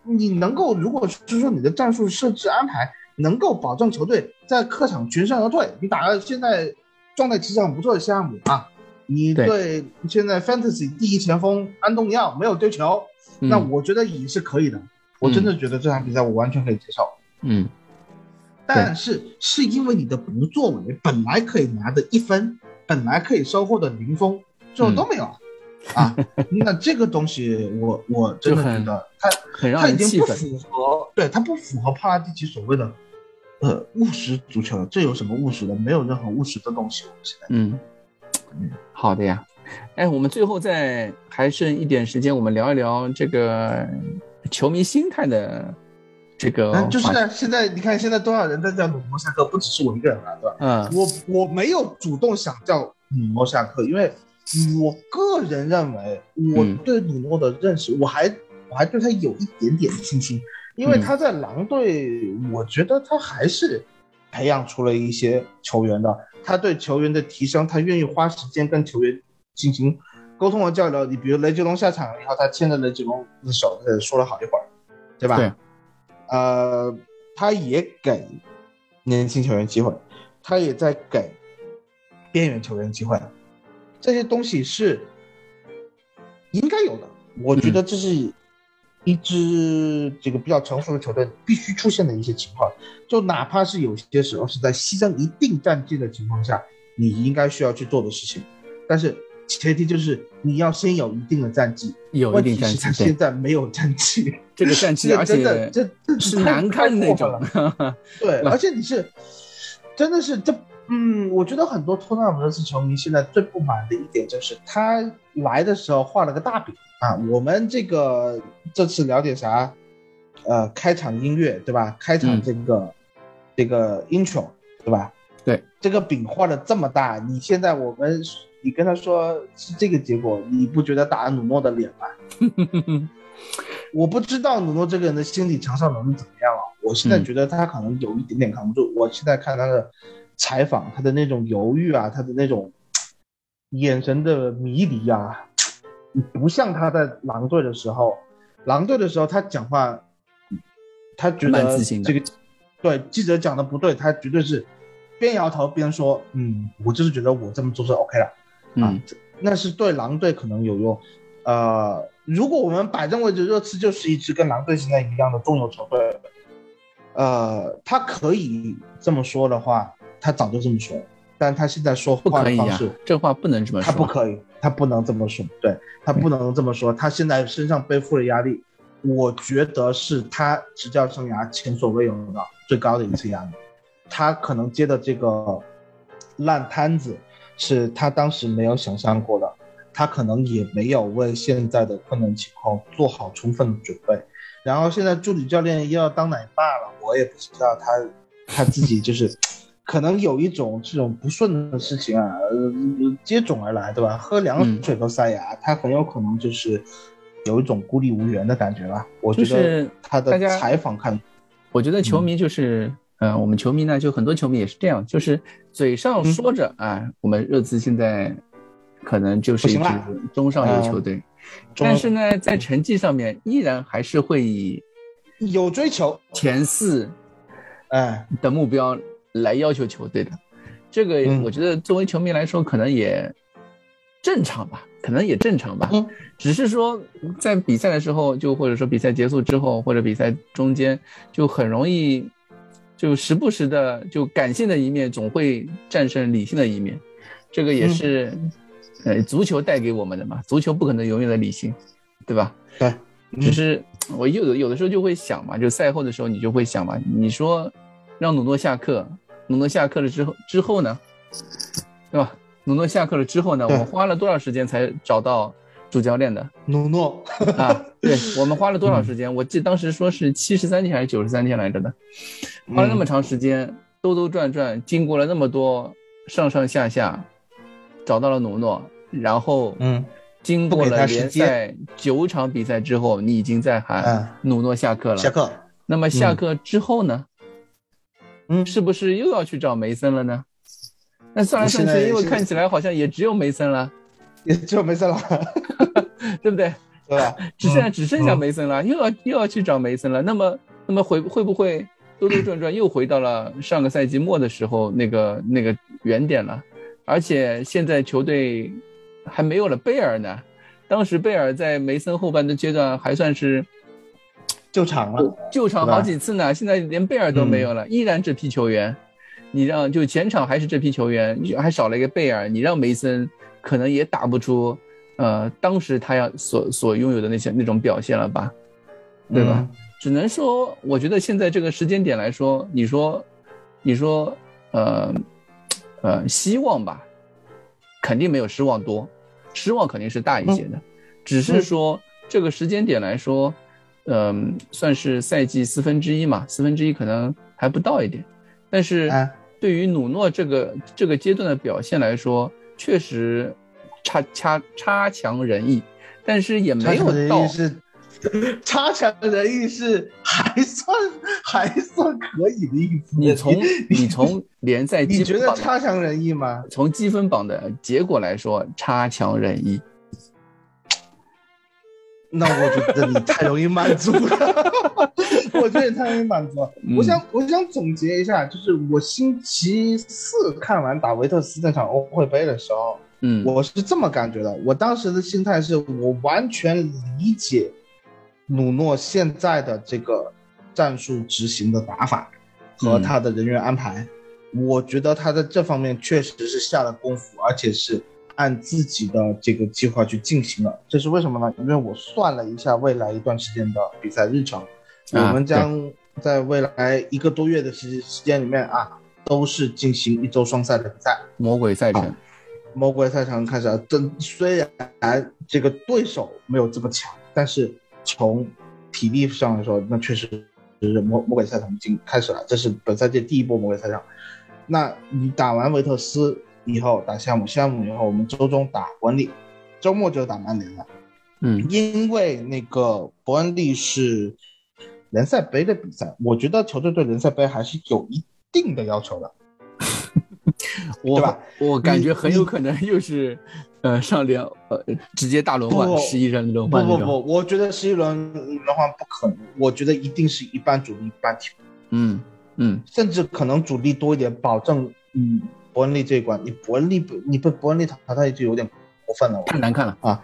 你你能够，如果是说你的战术设置安排能够保证球队在客场全身而退，你打了现在状态其实很不错的项目啊，你对对现在 Fantasy 第一前锋安东尼奥没有丢球，嗯那我觉得也是可以的。我真的觉得这场比赛我完全可以接受，嗯但是是因为你的不作为，本来可以拿的一分，本来可以收获的零封，最后都没有了。啊，那这个东西我我真的觉得他很让他已经不。符合，对他不符合帕拉蒂奇所谓的呃务实足球了。这有什么务实的？没有任何务实的东西。现在嗯，好的呀。哎，我们最后再还剩一点时间，我们聊一聊这个球迷心态的这个嗯，就是现在你看现在多少人在叫努诺下课，不只是我一个人了，对吧？嗯我我没有主动想叫努诺下课，因为我个人认为我嗯对努诺的认识，我还我还对他有一点点信心，因为嗯他在狼队，我觉得他还是培养出了一些球员的，他对球员的提升，他愿意花时间跟球员进行沟通和交流。你比如雷吉隆下场了以后，他牵着雷吉隆的手，呃，说了好一会儿，对吧？对。呃，他也给年轻球员机会，他也在给边缘球员机会。这些东西是应该有的。我觉得这是一支这个比较成熟的球队必须出现的一些情况，就哪怕是有些时候是在牺牲一定战绩的情况下，你应该需要去做的事情。但是前提就是你要先有一定的战绩，有一定战绩。他现在没有战绩，这个战 绩而且这这是难看那种。对，而且你是真的是这。嗯，我觉得很多托纳姆热刺球迷现在最不满的一点就是他来的时候画了个大饼啊。我们这个这次聊点啥？呃，开场音乐对吧？开场这个这个 intro 对吧？对，这个饼画的这么大，你现在我们你跟他说是这个结果，你不觉得打了努诺的脸吗？我不知道努诺这个人的心理承受能力怎么样啊。我现在觉得他可能有一点点扛不住。我现在看他的。采访他的那种犹豫啊，他的那种眼神的迷离啊，不像他在狼队的时候。狼队的时候他讲话，他觉得这个对记者讲的不对，他绝对是边摇头边说：“嗯，我就是觉得我这么做是 OK 的。”啊，那是对狼队可能有用。呃，如果我们摆正位置，热刺就是一支跟狼队现在一样的中游球队。呃，他可以这么说的话。他早就这么说，但他现在说话的方式，这话不能这么说。他不可以，他不能这么说。对他不能这么说。他现在身上背负的压力，我觉得是他执教生涯前所未有的最高的一次压力。他可能接的这个烂摊子，是他当时没有想象过的。他可能也没有为现在的困难情况做好充分的准备。然后现在助理教练又要当奶爸了，我也不知道他他自己就是。可能有一种这种不顺的事情啊，接踵而来，对吧？喝凉水都塞牙，他很有可能就是有一种孤立无援的感觉吧。我觉得他的采访看，我觉得球迷就是，嗯，我们球迷呢，就很多球迷也是这样，就是嘴上说着啊，我们热刺现在可能就是一支中上游球队，但是呢，在成绩上面依然还是会以有追求前四，哎的目标。来要求球队的，这个我觉得作为球迷来说，可能也正常吧，可能也正常吧。嗯，只是说在比赛的时候，就或者说比赛结束之后，或者比赛中间，就很容易，就时不时的就感性的一面总会战胜理性的一面，这个也是呃足球带给我们的嘛。足球不可能永远的理性，对吧？对。只是我有的有的时候就会想嘛，就赛后的时候你就会想嘛，你说让努诺下课。努诺下课了之后，之后呢，对吧？努诺下课了之后呢，我们花了多少时间才找到主教练的？努诺啊，对我们花了多少时间？我记当时说是七十三天还是九十三天来着的，花了那么长时间，兜兜转转，经过了那么多上上下下，找到了努诺，然后嗯，经过了联赛九场比赛之后，你已经在喊努诺下课了。下课。那么下课之后呢？嗯，是不是又要去找梅森了呢？那算来算去，因为看起来好像也只有梅森了，也只有梅森了，对不对？对吧？只剩下只剩下梅森了，又要又要去找梅森了。那么那么会会不会兜兜转转又回到了上个赛季末的时候那个那个原点了？而且现在球队还没有了贝尔呢。当时贝尔在梅森后半的阶段还算是。救场了，救场好几次呢，现在连贝尔都没有了，依然这批球员，你让就前场还是这批球员，还少了一个贝尔，你让梅森可能也打不出，呃，当时他要所所拥有的那些那种表现了吧，对吧？只能说，我觉得现在这个时间点来说，你说，你说，呃，呃，希望吧，肯定没有失望多，失望肯定是大一些的，只是说这个时间点来说。嗯，算是赛季四分之一嘛，四分之一可能还不到一点，但是对于努诺这个这个阶段的表现来说，确实差差差强人意，但是也没有到是 差强人意是还算还算可以的意思。你从你从联赛你觉得差强人意吗？从积分榜的结果来说，差强人意。那我觉得你太容易满足了，我觉得你太容易满足了。我想，我想总结一下，就是我星期四看完打维特斯那场欧会杯的时候，嗯，我是这么感觉的。我当时的心态是我完全理解努诺现在的这个战术执行的打法和他的人员安排。我觉得他在这方面确实是下了功夫，而且是按自己的这个计划去进行了。这是为什么呢？因为我算了一下未来一段时间的比赛日程，我们将在未来一个多月的时时间里面啊，都是进行一周双赛的比赛。魔鬼赛程，魔鬼赛程开始了。这虽然这个对手没有这么强，但是从体力上来说，那确实是魔魔鬼赛程已经开始了。这是本赛季第一波魔鬼赛程。那你打完维特斯以后，打项目，项目以后，我们周中打伯恩利，周末就打曼联了。嗯，因为那个伯恩利是联赛杯的比赛，我觉得球队对联赛杯还是有一定的要求的。我吧我感觉很有可能又是，呃，上联呃直接大轮换不，十一人轮换不不。不，我觉得十一轮轮换不可能，我觉得一定是一半主力一半替补，嗯嗯甚至可能主力多一点，保证嗯伯恩利这一关，你伯恩利不你被伯恩利淘汰就有点过分了，太难看了。啊，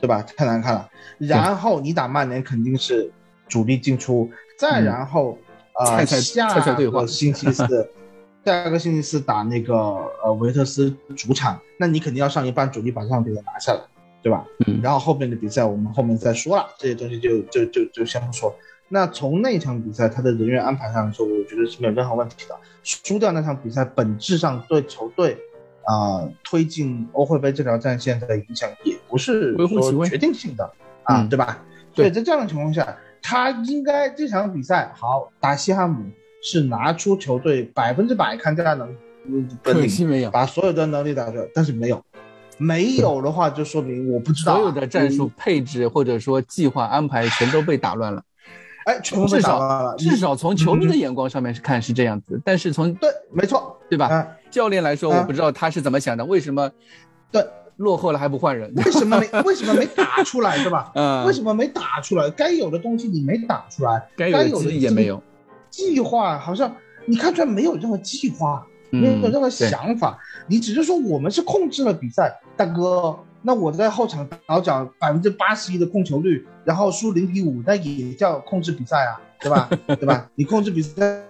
对吧？太难看了。然后你打曼联肯定是主力进出，再然后啊、嗯菜菜下个星期四，下个星期四打那个呃维特斯主场，那你肯定要上一半主力把这场比赛拿下来，对吧？嗯然后后面的比赛我们后面再说了，这些东西就就就就先不说。那从那场比赛他的人员安排上来说，我觉得是没有任何问题的。输掉那场比赛，本质上对球队啊、推进欧会杯这条战线的影响也不是说决定性的啊，嗯对吧？对在这样的情况下，他应该这场比赛好打西汉姆是拿出球队百分之百看家能可领，惜没有，把所有的能力打出来，但是没有，没有的话就说明我不知道啊所有的战术嗯配置或者说计划安排全都被打乱了。哎，全部至。少至少从球迷的眼光上面是看是这样子，但是从对，没错，对吧？啊，教练来说，啊我不知道他是怎么想的，为什么对，落后了还不换人？为什么没 为什么没打出来，是吧？嗯，为什么没打出来？该有的东西你没打出来，该该有的也没有？计划好像你看出来没有任何计划，嗯没有任何想法，你只是说我们是控制了比赛，大哥。那我在后场倒脚百分之八十一的控球率，然后输零比五，那也叫控制比赛啊，对吧？对吧？你控制比赛，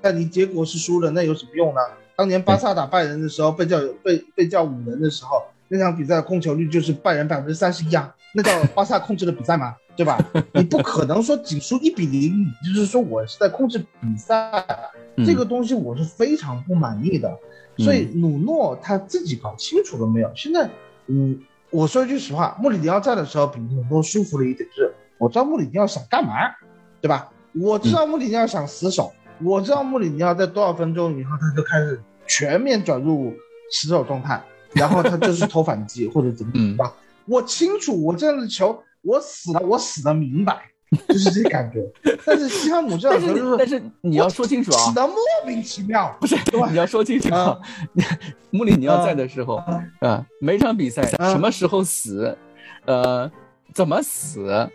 那你结果是输了，那有什么用呢？当年巴萨打拜仁的时候，被叫被被叫五人的时候，那场比赛控球率就是拜仁百分之三十一啊，那叫 巴萨控制了比赛嘛，对吧？你不可能说仅输一比零，你就是说我是在控制比赛这个东西我是非常不满意的。所以努诺他自己搞清楚了没有？现在，嗯，我说一句实话，穆里尼奥在的时候比努诺舒服了一点，就是我知道穆里尼奥想干嘛，对吧？我知道穆里尼奥想死守，我知道穆里尼奥在多少分钟以后他就开始全面转入死守状态，然后他就是投反击或者怎么怎么样。我清楚，我这样的球我死了，我死的明白，就是这感觉。但是西汉姆这但是样的球就是但是你要说清楚啊，死的莫名其妙，不是你要说清楚啊，穆里尼奥在的时候啊啊，每场比赛啊什么时候死，呃，怎么死，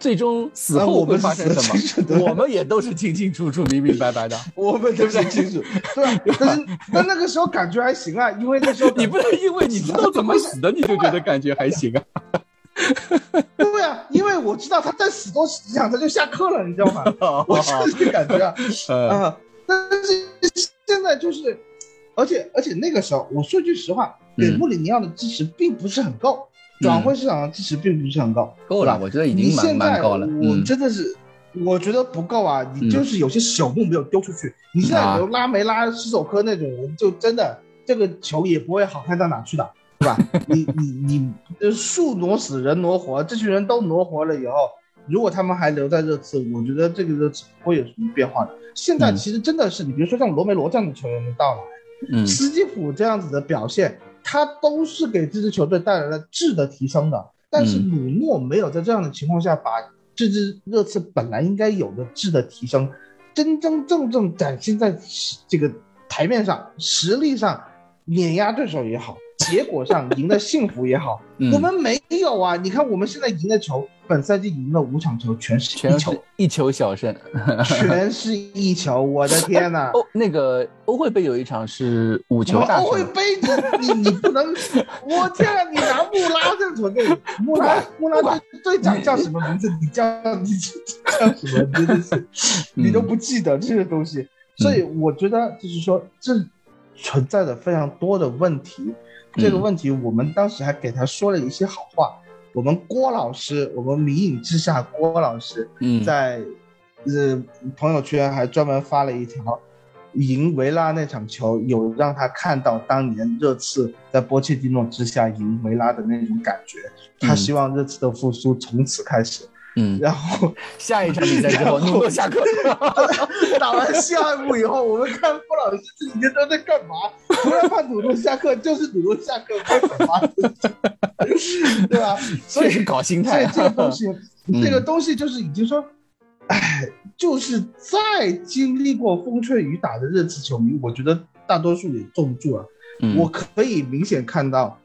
最终死啊后会发生什么，我们也都是清清楚楚、明明白白的。我们都很清楚，对？但是但那个时候感觉还行啊，因为那时候 你不能因为你知道怎么死的，你就觉得感觉还行啊。对啊，因为我知道他再死多死几场他就下课了，你知道吗？我是这个感觉 啊！但是现在就是，而且而且那个时候，我说句实话，给嗯穆里尼奥的支持并不是很够，转会市场的支持并不是很够，够了，我觉得已你经蛮现在蛮高了。我嗯，真的是，我觉得不够啊！你嗯就是有些朽木没有丢出去。你现在啊比如拉梅拉、施手科那种人，就真的这个球也不会好看到哪去的，对吧？你你你，呃树挪死，人挪活，这群人都挪活了以后，如果他们还留在热刺，我觉得这个热刺不会有什么变化的。现在嗯其实真的是，你比如说像罗梅罗这样的球员的到来，嗯斯基普这样子的表现，他都是给这支球队带来了质的提升的。但是嗯鲁诺没有在这样的情况下把这支热刺本来应该有的质的提升，真真正正展现在这个台面上，实力上碾压对手也好，结果上赢的幸福也好，嗯我们没有啊。你看我们现在赢的球，本赛季赢了五场球，全是全球，一球小胜。全是一球，我的天呐！哦那个欧会杯有一场是五球大胜，欧会杯，你你你不能，我天啊！你拿穆拉这个球队，穆拉穆拉队队长叫什么名字？你叫你叫什么？真的是，你都不记得这些东西。所以我觉得就是说，这存在着非常多的问题。这个问题我们当时还给他说了一些好话。我们郭老师，我们迷影之下郭老师，嗯，在呃朋友圈还专门发了一条，赢维拉那场球，有让他看到当年热刺在波切蒂诺之下赢维拉的那种感觉。他希望热刺的复苏从此开始。嗯，然后下一场比赛之后，努诺下课。打完下一幕以后，我们看傅老师这几天都在干嘛？除了怕努诺下课，就是努诺下课该怎么，对吧？所以搞心态这这个东西，嗯这个东西就是已经说，哎，就是在经历过风吹雨打的热刺球迷，我觉得大多数也坐不住了。嗯我可以明显看到，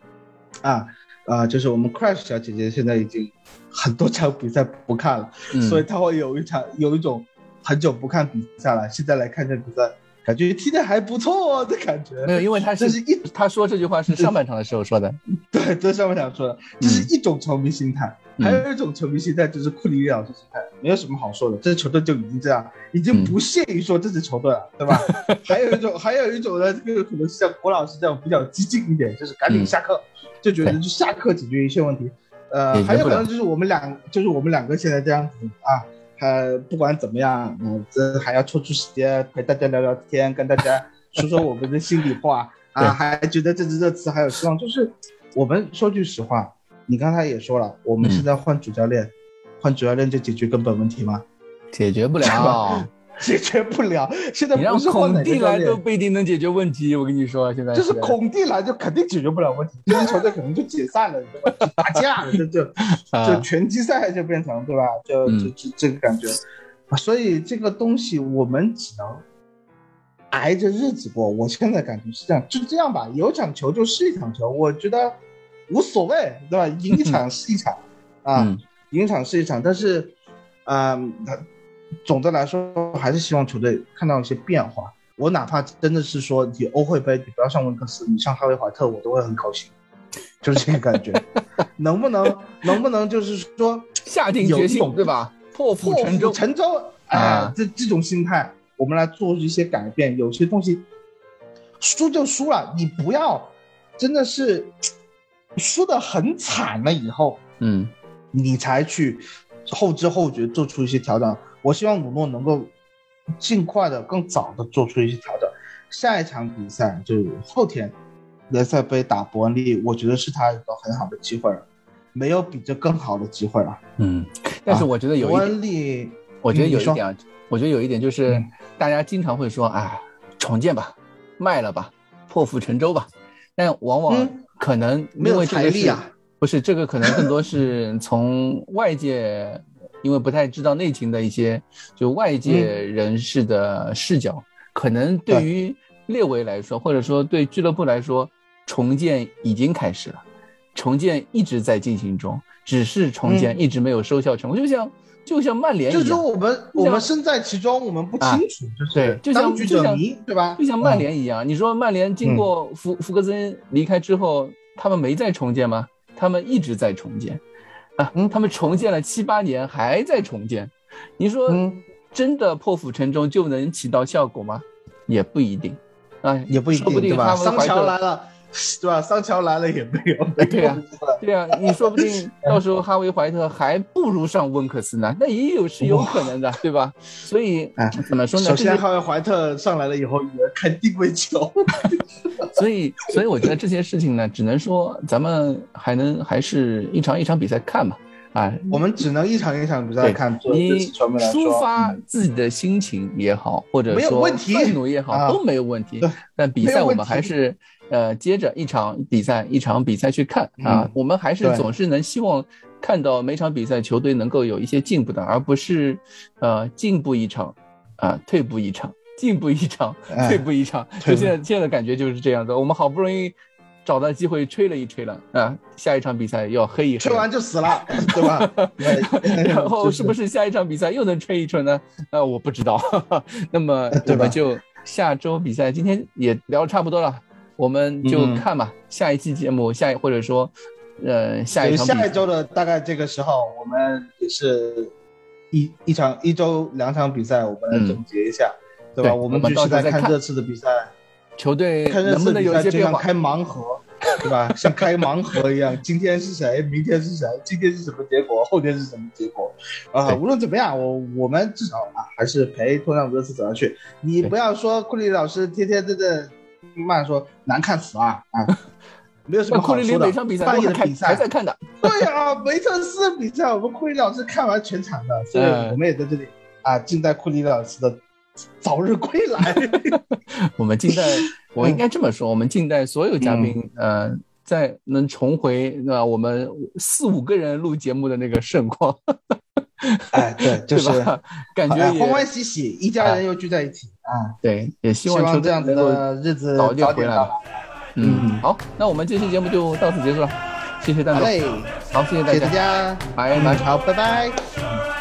啊啊、就是我们 Crash 小姐姐现在已经很多场比赛不看了，嗯所以她会有一场有一种很久不看比赛了，现在来看这比赛，感觉踢的还不错的感觉。没有，因为她是这是一她说这句话是上半场的时候说的。对，在上半场说的，这是一种球迷心态，嗯还有一种球迷心态就是库里老师心态，没有什么好说的，这支球队就已经这样，已经不屑于说这支球队了，对吧？还有一种，还有一种呢，这个可能是像郭老师这样比较激进一点，就是赶紧下课，就觉得就下课解决一切问题。呃还有可能就是我们两，就是我们两个现在这样子啊，还不管怎么样，嗯、这还要抽出时间陪大家聊聊天，跟大家说说我们的心里话啊，还觉得这支热刺还有希望。就是我们说句实话，你刚才也说了，我们嗯现在换主教练，换主教练就解决根本问题吗？解决不了，解决不了。现在你让不是换蒂来都，不一定能解决问题。我跟你说，现在就是孔蒂来就肯定解决不了问题，这支球队可能就解散了，对吧？打架了，就就 啊就拳击赛就变成对吧？就嗯就就这个感觉，啊所以这个东西我们只能挨着日子过。我现在感觉是这样，就这样吧，有场球就是一场球，我觉得无所谓，对吧？赢一场 是一场，啊，嗯赢一场是一场，但是，嗯，他总的来说还是希望球队看到一些变化。我哪怕真的是说你欧会杯，你不要上温克斯，你上哈维怀特，我都会很高兴，就是这个感觉。能不能能不能就是说 下定决心，对吧？破釜沉舟釜，沉舟，哎、啊这这种心态，我们来做一些改变。有些东西输就输了，你不要真的是输的很惨了以后，嗯你才去后知后觉做出一些调整。我希望鲁诺能够尽快的、更早的做出一些调整。下一场比赛就是后天联赛杯打伯恩利，我觉得是他一个很好的机会了，没有比这更好的机会了。嗯。但是我觉得有伯一点，恩利，我觉得有一点啊，我觉得有一点就是嗯，大家经常会说啊，重建吧，卖了吧，破釜沉舟吧，但往往嗯可能没有财力啊。不是这个可能更多是 从外界，因为不太知道内情的一些就外界人士的视角，可能对于列维来说，或者说对俱乐部来说，重建已经开始了，重建一直在进行中，只是重建一直没有收效成果，就像就像曼联一样就是说。我们我们身在其中，我们不清楚，就是对就像就像，对吧？就像曼联一样，你说曼联经嗯过福福格森离开之后，他们没再重建吗？他们一直在重建，啊，嗯他们重建了七八年，还在重建。你说嗯真的破釜沉舟就能起到效果吗？也不一定，啊，也不一定，说不定对吧？桑他们怀特乔来了，对吧？桑乔来了也没有，没 对啊用是吧对啊，你说不定到时候哈维怀特还不如上温克斯呢，那也有是有可能的，对吧？所以哎怎么说呢？首先，哈维怀特上来了以后，也看定位球。所以，所以我觉得这些事情呢，只能说咱们还能还是一场一场比赛看嘛，啊，我们只能一场一场比赛对看。你抒发嗯自己的心情也好，或者说愤怒也好，啊。都没有问题。对。但比赛我们还是呃接着一场比赛一场比赛去看啊。嗯，我们还是总是能希望看到每场比赛球队能够有一些进步的，而不是呃进步一场啊退步一场。进步一场，哎。退步一场，就现在现在的感觉就是这样的。我们好不容易找到机会吹了一吹了啊，下一场比赛要黑一黑，吹完就死了，对吧？然后是不是下一场比赛又能吹一吹呢？呃，我不知道。那么我们就下周比赛，今天也聊差不多了，我们就看吧。下一期节目，下一或者说，呃，下一场下一周的大概这个时候，我们也是一一场一周两场比赛，我们来总结一下，对吧？我们继续在看这次的比赛。球队看能不能有一些变化？开盲盒，对吧？像开盲盒一样，今天是谁？明天是谁？今天是什么结果？后天是什么结果？啊，无论怎么样，我我们至少啊，还是陪托纳姆热刺走下去。你不要说库里老师天天在这骂说难看死啊啊！没有什么好说的。每场比赛半夜的比赛还在看的。对啊，梅特斯比赛我们库里老师看完全场的，所以我们也在这里啊，静待库里老师的。早日归来，我们静待，我应该这么说，我们静待所有嘉宾，呃，在能重回那我们四五个人录节目的那个盛况。哎，对，就是感觉欢欢喜喜，一家人又聚在一起啊。对，也希望这样子的日子早点回来。嗯，好，那我们这期节目就到此结束了，谢谢大家。好，好，谢谢大家，拜拜，好，拜拜。